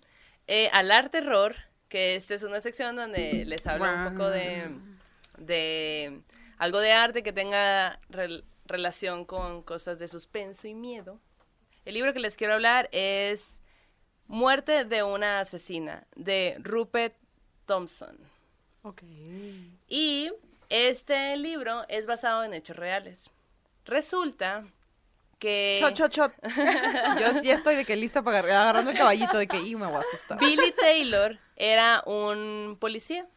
S1: eh, al arte terror, que esta es una sección donde les hablo un poco de, de algo de arte que tenga rel- relación con cosas de suspenso y miedo. El libro que les quiero hablar es Muerte de una asesina, de Rupert Thompson.
S3: Ok.
S1: Y este libro es basado en hechos reales. Resulta que
S3: Shot, shot, shot. Yo ya estoy de que lista para agarrar- agarrando el caballito de que y me voy a asustar.
S1: Billy Taylor era un policía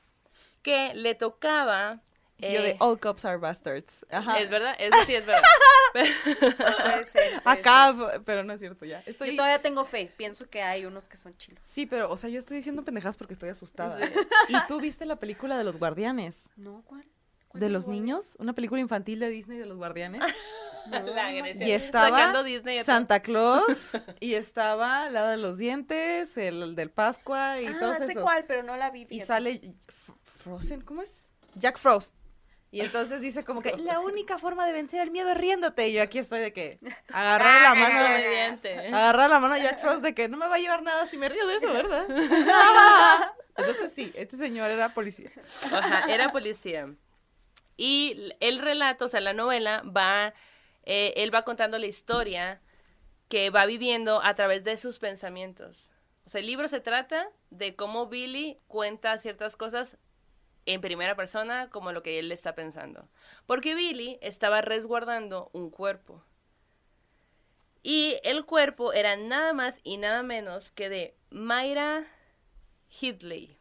S1: que le tocaba...
S3: Yo
S1: eh,
S3: de All Cops Are Bastards. Ajá.
S1: es verdad, eso sí es verdad.
S2: Puede ser. puede
S3: Acá, pero no es cierto ya. Estoy...
S2: Yo todavía tengo fe. Pienso que hay unos que son chilos.
S3: Sí, pero, o sea, yo estoy diciendo pendejas porque estoy asustada. ¿Y tú viste la película de los guardianes?
S2: No, ¿cuál? ¿Cuál
S3: ¿De los niños? Una película infantil de Disney de los guardianes.
S1: La.
S3: Y estaba
S1: todo.
S3: Santa Claus y estaba la de los dientes, el, el del Pascua y todo
S2: Ah, sé
S3: eso.
S2: cuál, pero no la vi.
S3: Y sale F- Frozen, ¿cómo es? Jack Frost. Y entonces dice como que la única forma de vencer el miedo es riéndote. Y yo aquí estoy de que agarrar la mano de, agarrar la mano de Jack Frost de que no me va a llevar nada si me río de eso, ¿verdad? Entonces sí, este señor era policía.
S1: Ajá, era policía. Y el relato, o sea, la novela va, eh, él va contando la historia que va viviendo a través de sus pensamientos. O sea, el libro se trata de cómo Billy cuenta ciertas cosas en primera persona, como lo que él está pensando. Porque Billy estaba resguardando un cuerpo. Y el cuerpo era nada más y nada menos que de Mayra Hidley.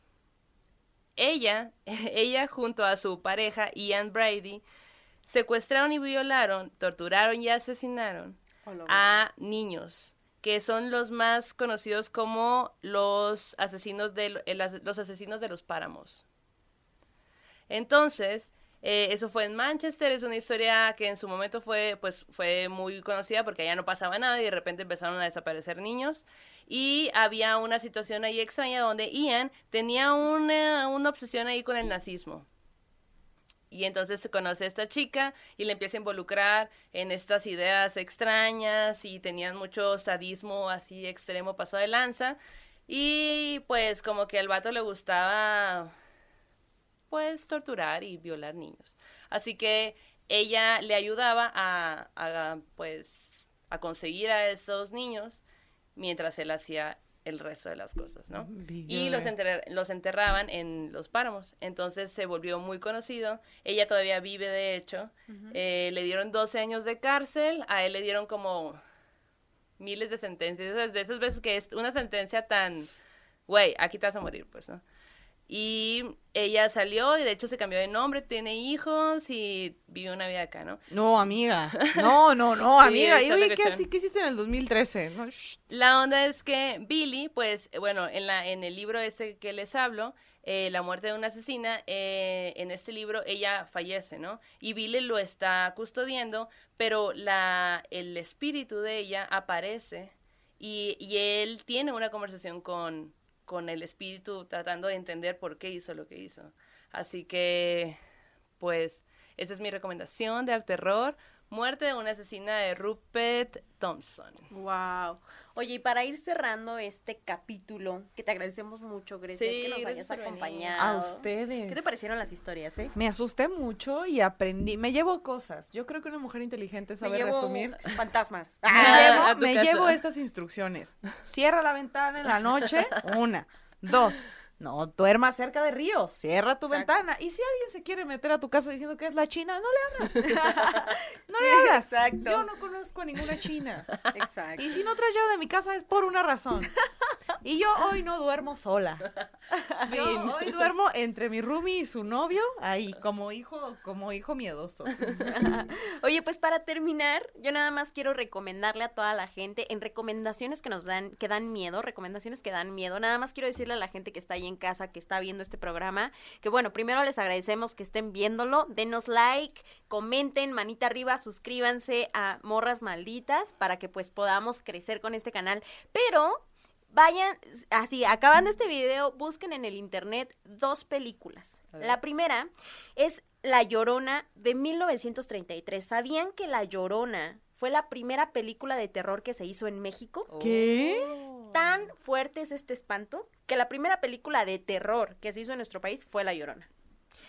S1: Ella, ella junto a su pareja Ian Brady, secuestraron y violaron, torturaron y asesinaron
S2: Hola,
S1: a niños, que son los más conocidos como los asesinos de, los asesinos de los páramos. Entonces, eh, eso fue en Manchester, es una historia que en su momento fue, pues, fue muy conocida porque allá no pasaba nada y de repente empezaron a desaparecer niños. Y había una situación ahí extraña donde Ian tenía una, una obsesión ahí con el nazismo. Y entonces se conoce a esta chica y le empieza a involucrar en estas ideas extrañas y tenían mucho sadismo así extremo, paso de lanza. Y pues como que al vato le gustaba pues torturar y violar niños. Así que ella le ayudaba a, a, pues a conseguir a estos niños mientras él hacía el resto de las cosas, ¿no? Y los, enter- los enterraban en los páramos. Entonces se volvió muy conocido. Ella todavía vive, de hecho. Eh, le dieron 12 años de cárcel. A él le dieron como miles de sentencias. De esas veces que es una sentencia tan güey, aquí te vas a morir, pues, ¿no? Y ella salió y de hecho se cambió de nombre, tiene hijos y vive una vida acá, ¿no?
S3: No, amiga. No, no, no,
S1: Sí,
S3: amiga. Y oye, ¿qué,
S1: locochón.
S3: así- ¿qué hiciste en el 2013? No.
S1: La onda es que Billy, pues, bueno, en, la, en el libro este que les hablo, eh, La muerte de una asesina, eh, en este libro ella fallece, ¿no? Y Billy lo está custodiando, pero la, el espíritu de ella aparece y, y él tiene una conversación con, con el espíritu tratando de entender por qué hizo lo que hizo. Así que, pues, esa es mi recomendación de al terror. Muerte de una asesina de Rupert Thompson.
S2: Wow. Oye, y para ir cerrando este capítulo, que te agradecemos mucho, Grecia,
S1: Sí,
S2: que nos
S1: gracias
S2: hayas acompañado.
S3: A ustedes.
S2: ¿Qué te parecieron las historias, eh?
S3: Me asusté mucho y aprendí. Me llevo cosas. Yo creo que una mujer inteligente
S2: Me
S3: sabe
S2: llevo
S3: resumir.
S2: fantasmas.
S3: Me,
S1: Ah,
S3: llevo,
S1: a tu
S3: me llevo estas instrucciones. Cierra la ventana en la noche. Una. Dos. No duerma cerca de ríos. Cierra tu
S2: Exacto.
S3: ventana. Y si alguien se quiere meter a tu casa diciendo que es la China, no le abras. no le abras.
S2: exacto.
S3: Yo no conozco a ninguna China.
S2: Exacto.
S3: Y si no traes llave de mi casa es por una razón. Y yo hoy no duermo sola. Yo hoy duermo entre mi roomie y su novio, ahí, como hijo, como hijo miedoso.
S2: Oye, pues para terminar, yo nada más quiero recomendarle a toda la gente en recomendaciones que nos dan, que dan miedo, recomendaciones que dan miedo. Nada más quiero decirle a la gente que está ahí en casa, que está viendo este programa, que bueno, primero les agradecemos que estén viéndolo, denos like, comenten, manita arriba, suscríbanse a Morras Malditas para que pues podamos crecer con este canal. Pero vayan, así, acabando este video, busquen en el internet dos películas. La primera es La Llorona de 1933. ¿Sabían que La Llorona fue la primera película de terror que se hizo en México?
S3: ¿Qué?
S1: Oh.
S2: Tan fuerte es este espanto que la primera película de terror que se hizo en nuestro país fue La Llorona.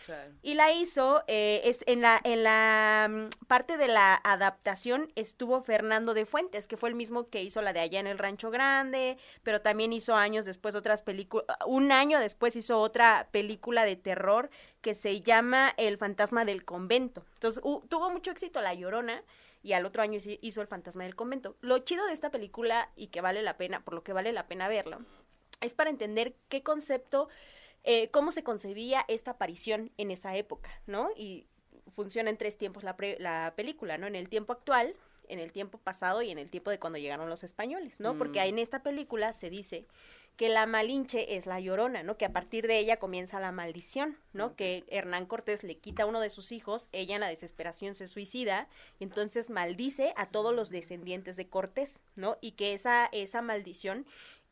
S1: Claro.
S2: Y la hizo, eh, es, en la, en la mm, parte de la adaptación estuvo Fernando de Fuentes, que fue el mismo que hizo la de Allá en el Rancho Grande, pero también hizo años después otras películas, un año después hizo otra película de terror que se llama El Fantasma del Convento. Entonces tuvo mucho éxito La Llorona y al otro año hizo- El Fantasma del Convento. Lo chido de esta película y que vale la pena, por lo que vale la pena verla, es para entender qué concepto eh, cómo se concebía esta aparición en esa época, ¿no? Y funciona en tres tiempos la, pre- la película, ¿no? En el tiempo actual, en el tiempo pasado y en el tiempo de cuando llegaron los españoles, ¿no? Porque
S1: Mm.
S2: en esta película se dice que la Malinche es la llorona, ¿no? Que a partir de ella comienza la maldición, ¿no? Que Hernán Cortés le quita a uno de sus hijos, ella en la desesperación se suicida y entonces maldice a todos los descendientes de Cortés, ¿no? Y que esa, esa maldición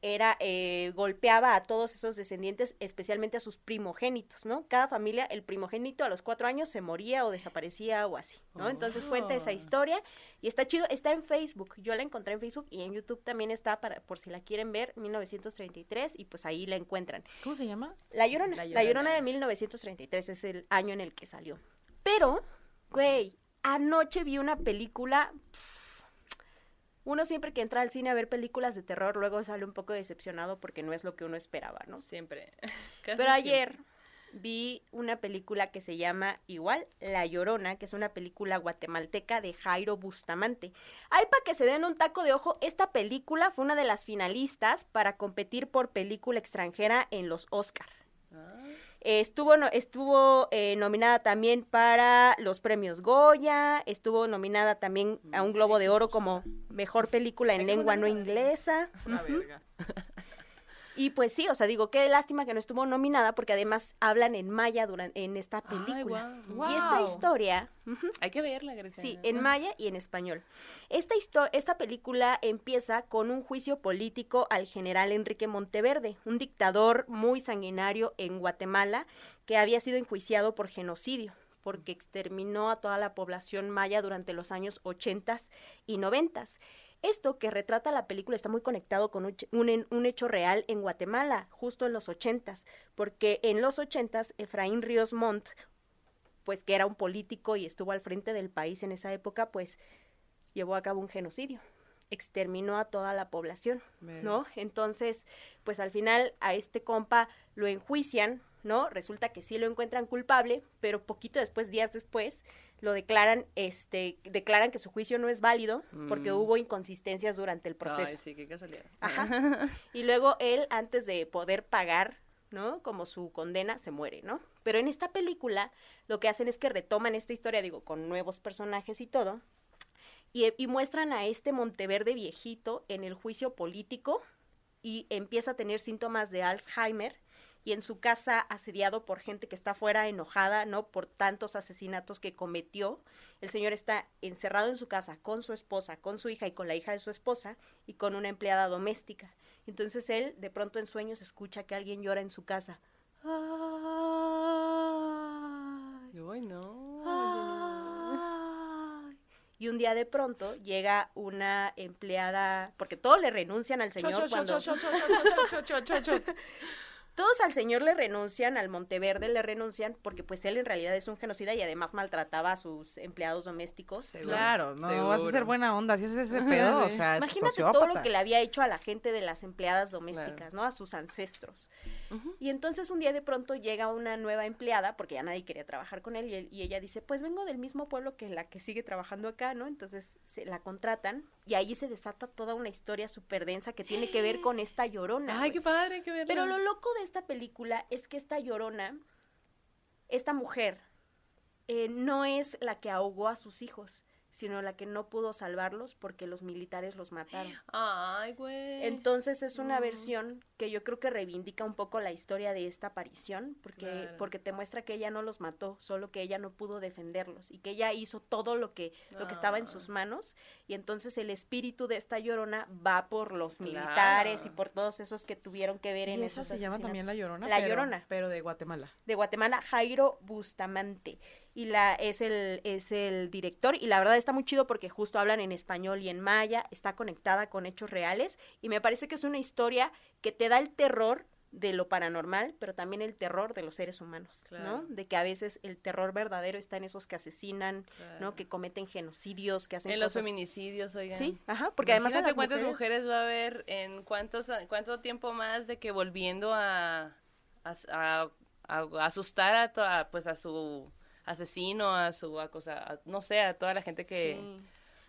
S2: era, eh, golpeaba a todos esos descendientes, especialmente a sus primogénitos, ¿no? Cada familia, el primogénito a los cuatro años se moría o desaparecía o así, ¿no? Entonces cuenta esa
S1: Oh.
S2: historia y está chido, está en Facebook, yo la encontré en Facebook y en YouTube también está para, por si la quieren ver, 1933 y pues ahí la encuentran.
S3: ¿Cómo se llama?
S2: La Llorona,
S1: La
S2: La Llorona, de 1933 es el año en el que salió. Pero, güey, anoche vi una película. Uno siempre que entra al cine a ver películas de terror, luego sale un poco decepcionado porque no es lo que uno esperaba, ¿no?
S1: Siempre. Casi
S2: Pero
S1: siempre.
S2: ayer vi una película que se llama igual La Llorona, que es una película guatemalteca de Jairo Bustamante. Ay, para que se den un taco de ojo, esta película fue una de las finalistas para competir por película extranjera en los Oscar. Eh, estuvo no- estuvo eh, nominada también para los premios Goya, estuvo nominada también a un Globo de Oro como mejor película en lengua no inglesa.
S3: Una.
S2: Y pues sí, o sea, digo, qué lástima que no estuvo nominada porque además hablan en maya durante, en esta
S1: Ay,
S2: película.
S1: guau.
S2: Y esta historia,
S1: Hay que verla, Grecia.
S2: sí, en maya y en español. Esta, histo- esta película empieza con un juicio político al general Enrique Monteverde, un dictador muy sanguinario en Guatemala que había sido enjuiciado por genocidio porque exterminó a toda la población maya durante los años 80 y 90. Esto que retrata la película está muy conectado con un, un un hecho real en Guatemala, justo en los 80, porque en los 80 Efraín Ríos Montt, pues que era un político y estuvo al frente del país en esa época, pues llevó a cabo un genocidio, exterminó a toda la población. ¿no? Entonces, pues al final a este compa lo enjuician, ¿no? Resulta que sí lo encuentran culpable, pero poquito después, días después, lo declaran, este, declaran que su juicio no es válido porque
S1: Mm.
S2: hubo inconsistencias durante el proceso.
S1: Ay, sí, qué casualidad.
S2: Ajá. Y luego él, antes de poder pagar, ¿no? Como su condena, se muere, ¿no? Pero en esta película lo que hacen es que retoman esta historia, digo, con nuevos personajes y todo, y, y muestran a este Monteverde viejito en el juicio político y empieza a tener síntomas de Alzheimer y en su casa asediado por gente que está fuera enojada, ¿no? Por tantos asesinatos que cometió. El señor está encerrado en su casa con su esposa, con su hija y con la hija de su esposa y con una empleada doméstica. Entonces él de pronto en sueños escucha que alguien llora en su casa. Ay,
S1: Ay, no.
S2: ay. Y un día de pronto llega una empleada, porque todos le renuncian al señor cuando... Todos al señor le renuncian, al Monteverde le renuncian, porque pues él en realidad es un genocida y además maltrataba a sus empleados domésticos.
S1: Seguro.
S3: Claro, no vas a ser
S1: Seguro.
S3: buena onda si haces ese pedo, o sea, es
S2: Imagínate
S3: sociópata.
S2: todo lo que le había hecho a la gente de las empleadas domésticas, ¿no? A sus ancestros. Y entonces un día de pronto llega una nueva empleada, porque ya nadie quería trabajar con él, y, él- y ella dice, pues vengo del mismo pueblo que la que sigue trabajando acá, ¿no? Entonces se la contratan y ahí se desata toda una historia súper densa que tiene que ver con esta llorona.
S1: Ay, qué padre, qué verla.
S2: Pero lo loco de esta película es que esta llorona, esta mujer, eh, no es la que ahogó a sus hijos, sino la que no pudo salvarlos porque los militares los mataron.
S1: Ay, güey.
S2: Entonces es una
S1: Mm.
S2: versión que yo creo que reivindica un poco la historia de esta aparición, porque,
S1: Claro.
S2: porque te muestra que ella no los mató, solo que ella no pudo defenderlos y que ella hizo todo lo que, lo que estaba en
S1: Ah.
S2: sus manos y entonces el espíritu de esta llorona va por los
S1: Claro.
S2: militares y por todos esos que tuvieron que ver
S3: Y
S2: en
S3: esa
S2: esos
S3: se llama también La. Llorona.
S2: La
S3: pero-
S2: Llorona.
S3: Pero de Guatemala.
S2: de Guatemala, Jairo Bustamante. Y la es el, es el director. Y la verdad está muy chido porque justo hablan en español y en maya. Está conectada con hechos reales. Y me parece que es una historia que te da el terror de lo paranormal, pero también el terror de los seres humanos,
S1: Claro.
S2: ¿no? De que a veces el terror verdadero está en esos que asesinan,
S1: Claro.
S2: ¿no? Que cometen genocidios, que hacen
S1: En los feminicidios, oigan.
S2: Sí, ajá, porque además a
S1: Imagínate
S2: las
S1: cuántas
S2: mujeres...
S1: mujeres... va a haber en cuántos cuánto tiempo más de que volviendo a a, a- a asustar a pues a su asesino, a su a cosa, a- no sé, a toda la gente que.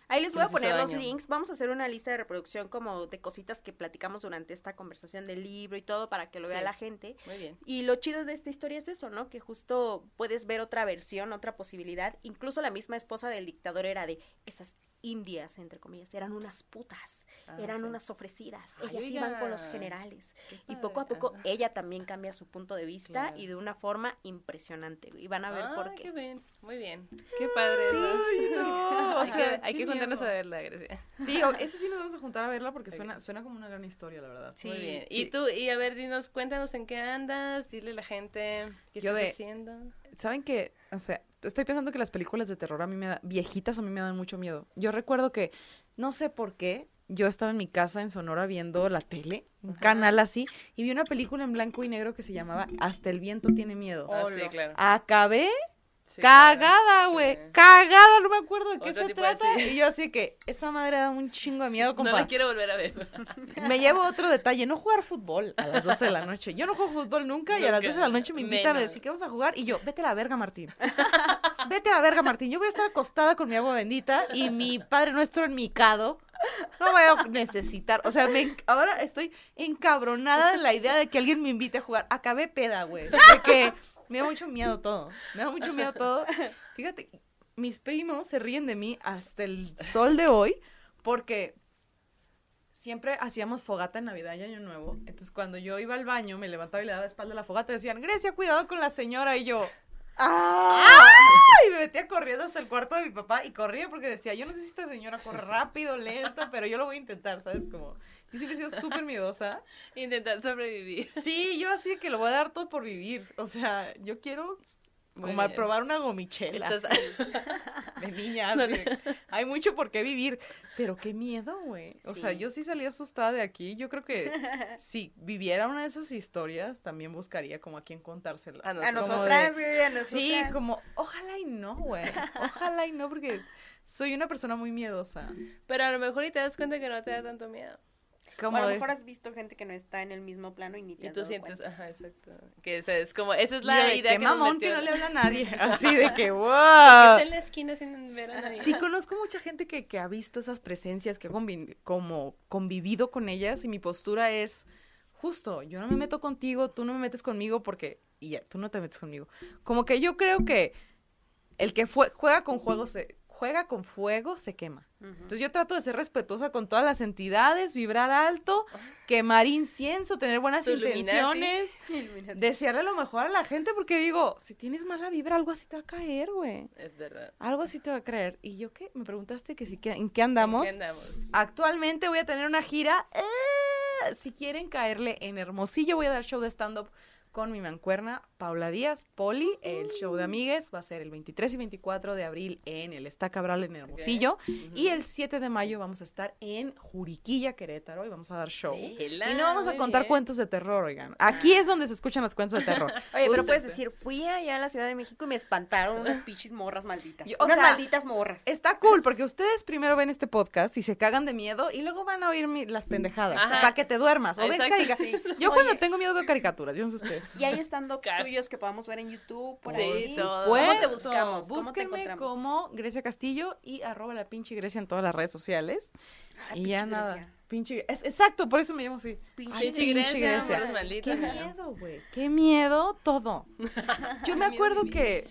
S2: Ahí les voy a poner los links. Vamos a hacer una lista de reproducción como de cositas que platicamos durante esta conversación del libro y todo para que lo vea
S1: Sí.
S2: la gente.
S1: Muy bien.
S2: Y lo chido de esta historia es eso, ¿no? Que justo puedes ver otra versión, otra posibilidad. Incluso la misma esposa del dictador era de esas indias, entre comillas, eran unas putas,
S1: Ah,
S2: eran
S1: sí.
S2: unas ofrecidas.
S1: Ay,
S2: Ellas iban con los generales. Y poco a poco ella también cambia su punto de vista
S1: Claro.
S2: y de una forma impresionante. Y van a ver por
S1: Ah,
S2: qué.
S1: qué bien. Muy bien. Qué padre.
S3: no, o
S1: hay que,
S3: sea,
S1: hay que juntarnos a verla, Grecia.
S3: Sí, o- ese sí nos vamos a juntar a verla porque suena, suena como una gran historia, la verdad.
S2: Sí,
S1: Muy bien.
S3: sí.
S1: Y tú, y a ver, dinos, cuéntanos en qué andas, dile a la gente qué
S3: Yo
S1: estás
S3: de-
S1: haciendo.
S3: ¿Saben qué? O sea, estoy pensando que las películas de terror a mí me da, viejitas a mí me dan mucho miedo. Yo recuerdo que, no sé por qué, yo estaba en mi casa en Sonora viendo la tele, un canal así, y vi una película en blanco y negro que se llamaba Hasta el viento tiene miedo.
S1: Ah, sí, claro.
S3: Acabé
S1: Sí,
S3: cagada, güey,
S1: Sí.
S3: cagada, no me acuerdo de qué
S1: Otro
S3: se
S1: de-
S3: trata. Y yo así que, esa madre da un chingo de miedo,
S1: No
S3: compa.
S1: la quiero volver a ver.
S3: Me llevo otro detalle, no jugar fútbol a las 12 de la noche. Yo no juego fútbol nunca, y a las
S1: Nunca.
S3: 12 de la noche me invitan a decir que vamos a jugar y yo, vete a la verga, Martín. Vete a la verga, Martín. Yo voy a estar acostada con mi agua bendita y mi Padre Nuestro en mi cado. No voy a necesitar, o sea, me ahora estoy encabronada de la idea de que alguien me invite a jugar. Acabé peda, güey. De que me da mucho miedo todo. Me da mucho miedo todo. Fíjate, mis primos se ríen de mí hasta el sol de hoy porque siempre hacíamos fogata en Navidad y Año Nuevo. Entonces, cuando yo iba al baño, me levantaba y le daba espalda a la fogata, decían, Grecia, cuidado con la señora. Y yo, ¡ah! Y me metía corriendo hasta el cuarto de mi papá y corría porque decía, yo no sé si esta señora corre rápido, lento, pero yo lo voy a intentar, ¿sabes? Como, yo siempre he sido súper miedosa.
S1: Intentar sobrevivir.
S3: Sí, yo así que lo voy a dar todo por vivir. O sea, yo quiero como a probar una gomichela
S1: Estás-
S3: de niña. así de, Hay mucho por qué vivir. Pero qué miedo, güey. O sea, yo sí salí asustada de aquí. Yo creo que si viviera una de esas historias, también buscaría como a quién contársela.
S1: A
S2: A.
S3: Como
S2: nosotras,
S3: de-
S2: güey, a nosotras.
S3: Sí, como, ojalá y no, güey. Ojalá y no, porque soy una persona muy miedosa.
S1: Pero a lo mejor y te das cuenta que no te da tanto miedo.
S3: Como
S2: o a lo mejor has visto gente que no está en el mismo plano y ni te
S1: Y
S2: has
S1: tú
S2: dado
S1: sientes,
S2: cuenta.
S1: ajá, exacto. Que esa es como, esa es la
S3: de,
S1: idea que nos
S3: mamón que no le habla a nadie. Así de que,
S1: Que
S3: wow.
S1: está en la esquina sin ver a nadie.
S3: Sí, conozco mucha gente que, que ha visto esas presencias, que ha convi- como convivido con ellas y mi postura es justo, yo no me meto contigo, tú no me metes conmigo porque, y ya, tú no te metes conmigo. Como que yo creo que el que fue, juega con juego se juega con fuego se quema. Entonces yo trato de ser respetuosa con todas las entidades, vibrar alto, quemar incienso, tener buenas intenciones, desearle lo mejor a la gente porque digo, si tienes mala vibra, algo así te va a caer, güey.
S1: Es verdad.
S3: Algo así te va a creer. ¿Y yo qué? Me preguntaste que si, que- ¿en qué andamos?
S1: ¿En qué andamos?
S3: Actualmente voy a tener una gira. eh, si quieren caerle en Hermosillo, voy a dar show de stand-up con mi mancuerna Paula Díaz, Poli. El show de amigues va a ser el 23 y 24 de abril en el Está Cabral en Hermosillo. Y el 7 de mayo vamos a estar en Juriquilla, Querétaro, y vamos a dar show. Y no vamos a contar
S1: bien.
S3: cuentos de terror, oigan. Aquí es donde se escuchan los cuentos de terror.
S2: Oye, pero puedes decir, fui allá a la Ciudad de México y me espantaron unas pichis morras malditas.
S3: Yo- o
S2: unas
S3: sea,
S2: malditas morras.
S3: Está cool porque ustedes primero ven este podcast y se cagan de miedo y luego van a oír mi- las pendejadas
S1: Ajá.
S3: para que te duermas. O
S1: Exacto,
S3: carica-
S2: sí.
S3: Yo
S2: Oye.
S3: cuando tengo miedo veo caricaturas, yo no sé ustedes.
S2: Y hay stand-ups tuyos que podamos ver en YouTube, por
S1: Sí,
S2: ahí.
S1: todo.
S2: ¿Cómo te buscamos? ¿Cómo te
S3: Búsquenme como Grecia Castillo y arroba la pinche Grecia en todas las redes sociales.
S2: Ay,
S3: y ya
S2: pinche
S3: nada.
S2: Grecia.
S3: Pinche es- Exacto, por eso me llamo así.
S2: Pinche
S3: Ay,
S1: Pinche Grecia, malditas.
S3: Qué miedo, güey. Qué miedo todo. Yo me acuerdo que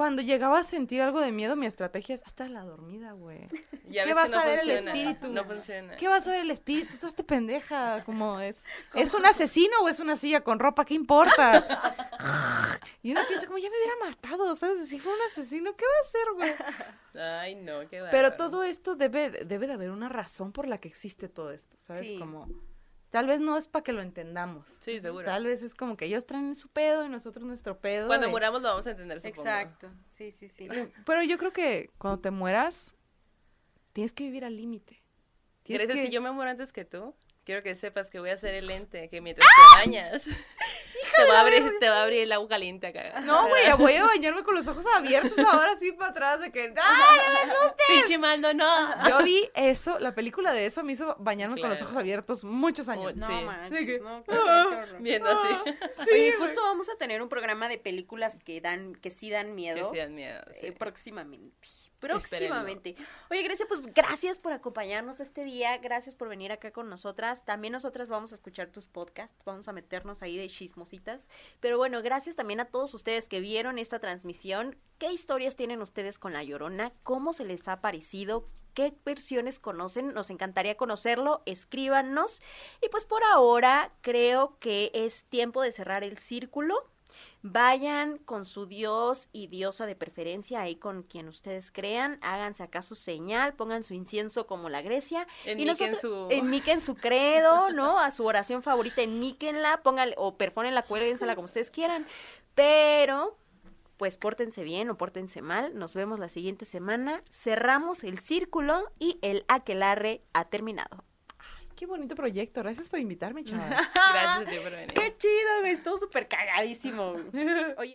S3: cuando llegaba a sentir algo de miedo, mi estrategia es hasta la dormida, güey. ¿Qué vas
S1: no
S3: a ver el espíritu?
S1: No funciona.
S3: ¿Qué vas a ver el espíritu? Tú hazte pendeja, como es. ¿Es un asesino o es una silla con ropa? ¿Qué importa? y uno piensa como ya me hubiera matado, ¿sabes? Si fue un asesino, ¿qué va a hacer, güey?
S1: Ay, no, qué
S3: Pero
S1: bárbaro.
S3: todo esto debe, debe de haber una razón por la que existe todo esto, ¿sabes?
S2: Sí.
S3: Como, tal vez no es para que lo entendamos.
S1: Sí, seguro.
S3: Tal vez es como que ellos traen su pedo y nosotros nuestro pedo.
S1: Cuando muramos lo vamos a entender, supongo.
S2: Exacto. Sí, sí, sí.
S3: Pero yo creo que cuando te mueras, tienes que vivir al límite.
S1: Grecia,
S3: que-
S1: si yo me muero antes que tú, quiero que sepas que voy a ser el ente que mientras
S3: ¡Ah!
S1: te bañas, te va, a abrir, te va a abrir el agua caliente acá.
S3: No, güey, voy a bañarme con los ojos abiertos ahora sí para atrás de que ¡Ah, no me asustes!
S1: Pinche mal, no, no.
S3: Yo vi eso, la película de eso me hizo bañarme con los ojos abiertos muchos años.
S2: No
S1: Sí.
S2: manches,
S3: que-
S2: no, horror.
S1: Viendo así.
S3: Sí,
S2: Oye, justo vamos a tener un programa de películas que dan, que sí dan
S1: Que
S2: miedo.
S1: sí dan miedo. sí.
S2: eh, próximamente. Próximamente. Oye, Grecia, pues gracias por acompañarnos este día, gracias por venir acá con nosotras. También nosotras vamos a escuchar tus podcasts, vamos a meternos ahí de chismositas. Pero bueno, gracias también a todos ustedes que vieron esta transmisión. ¿Qué historias tienen ustedes con La Llorona? ¿Cómo se les ha parecido? ¿Qué versiones conocen? Nos encantaría conocerlo. Escríbanos. Y pues por ahora creo que es tiempo de cerrar el círculo. Vayan con su dios y diosa de preferencia, ahí con quien ustedes crean, háganse acaso señal, pongan su incienso como la Grecia. y
S1: Enmiquen
S2: nosotros-
S1: su-
S2: enmiquen su credo, ¿no? A su oración favorita, enmíquenla, pónganle, o perfónenla, cuélguensela como ustedes quieran. Pero, pues pórtense bien o pórtense mal. Nos vemos la siguiente semana. Cerramos el círculo y el aquelarre ha terminado.
S3: Qué bonito proyecto. Gracias por invitarme, chavas.
S1: Gracias a ti por venir.
S2: Qué chido, güey. Estuvo súper cagadísimo. Oye.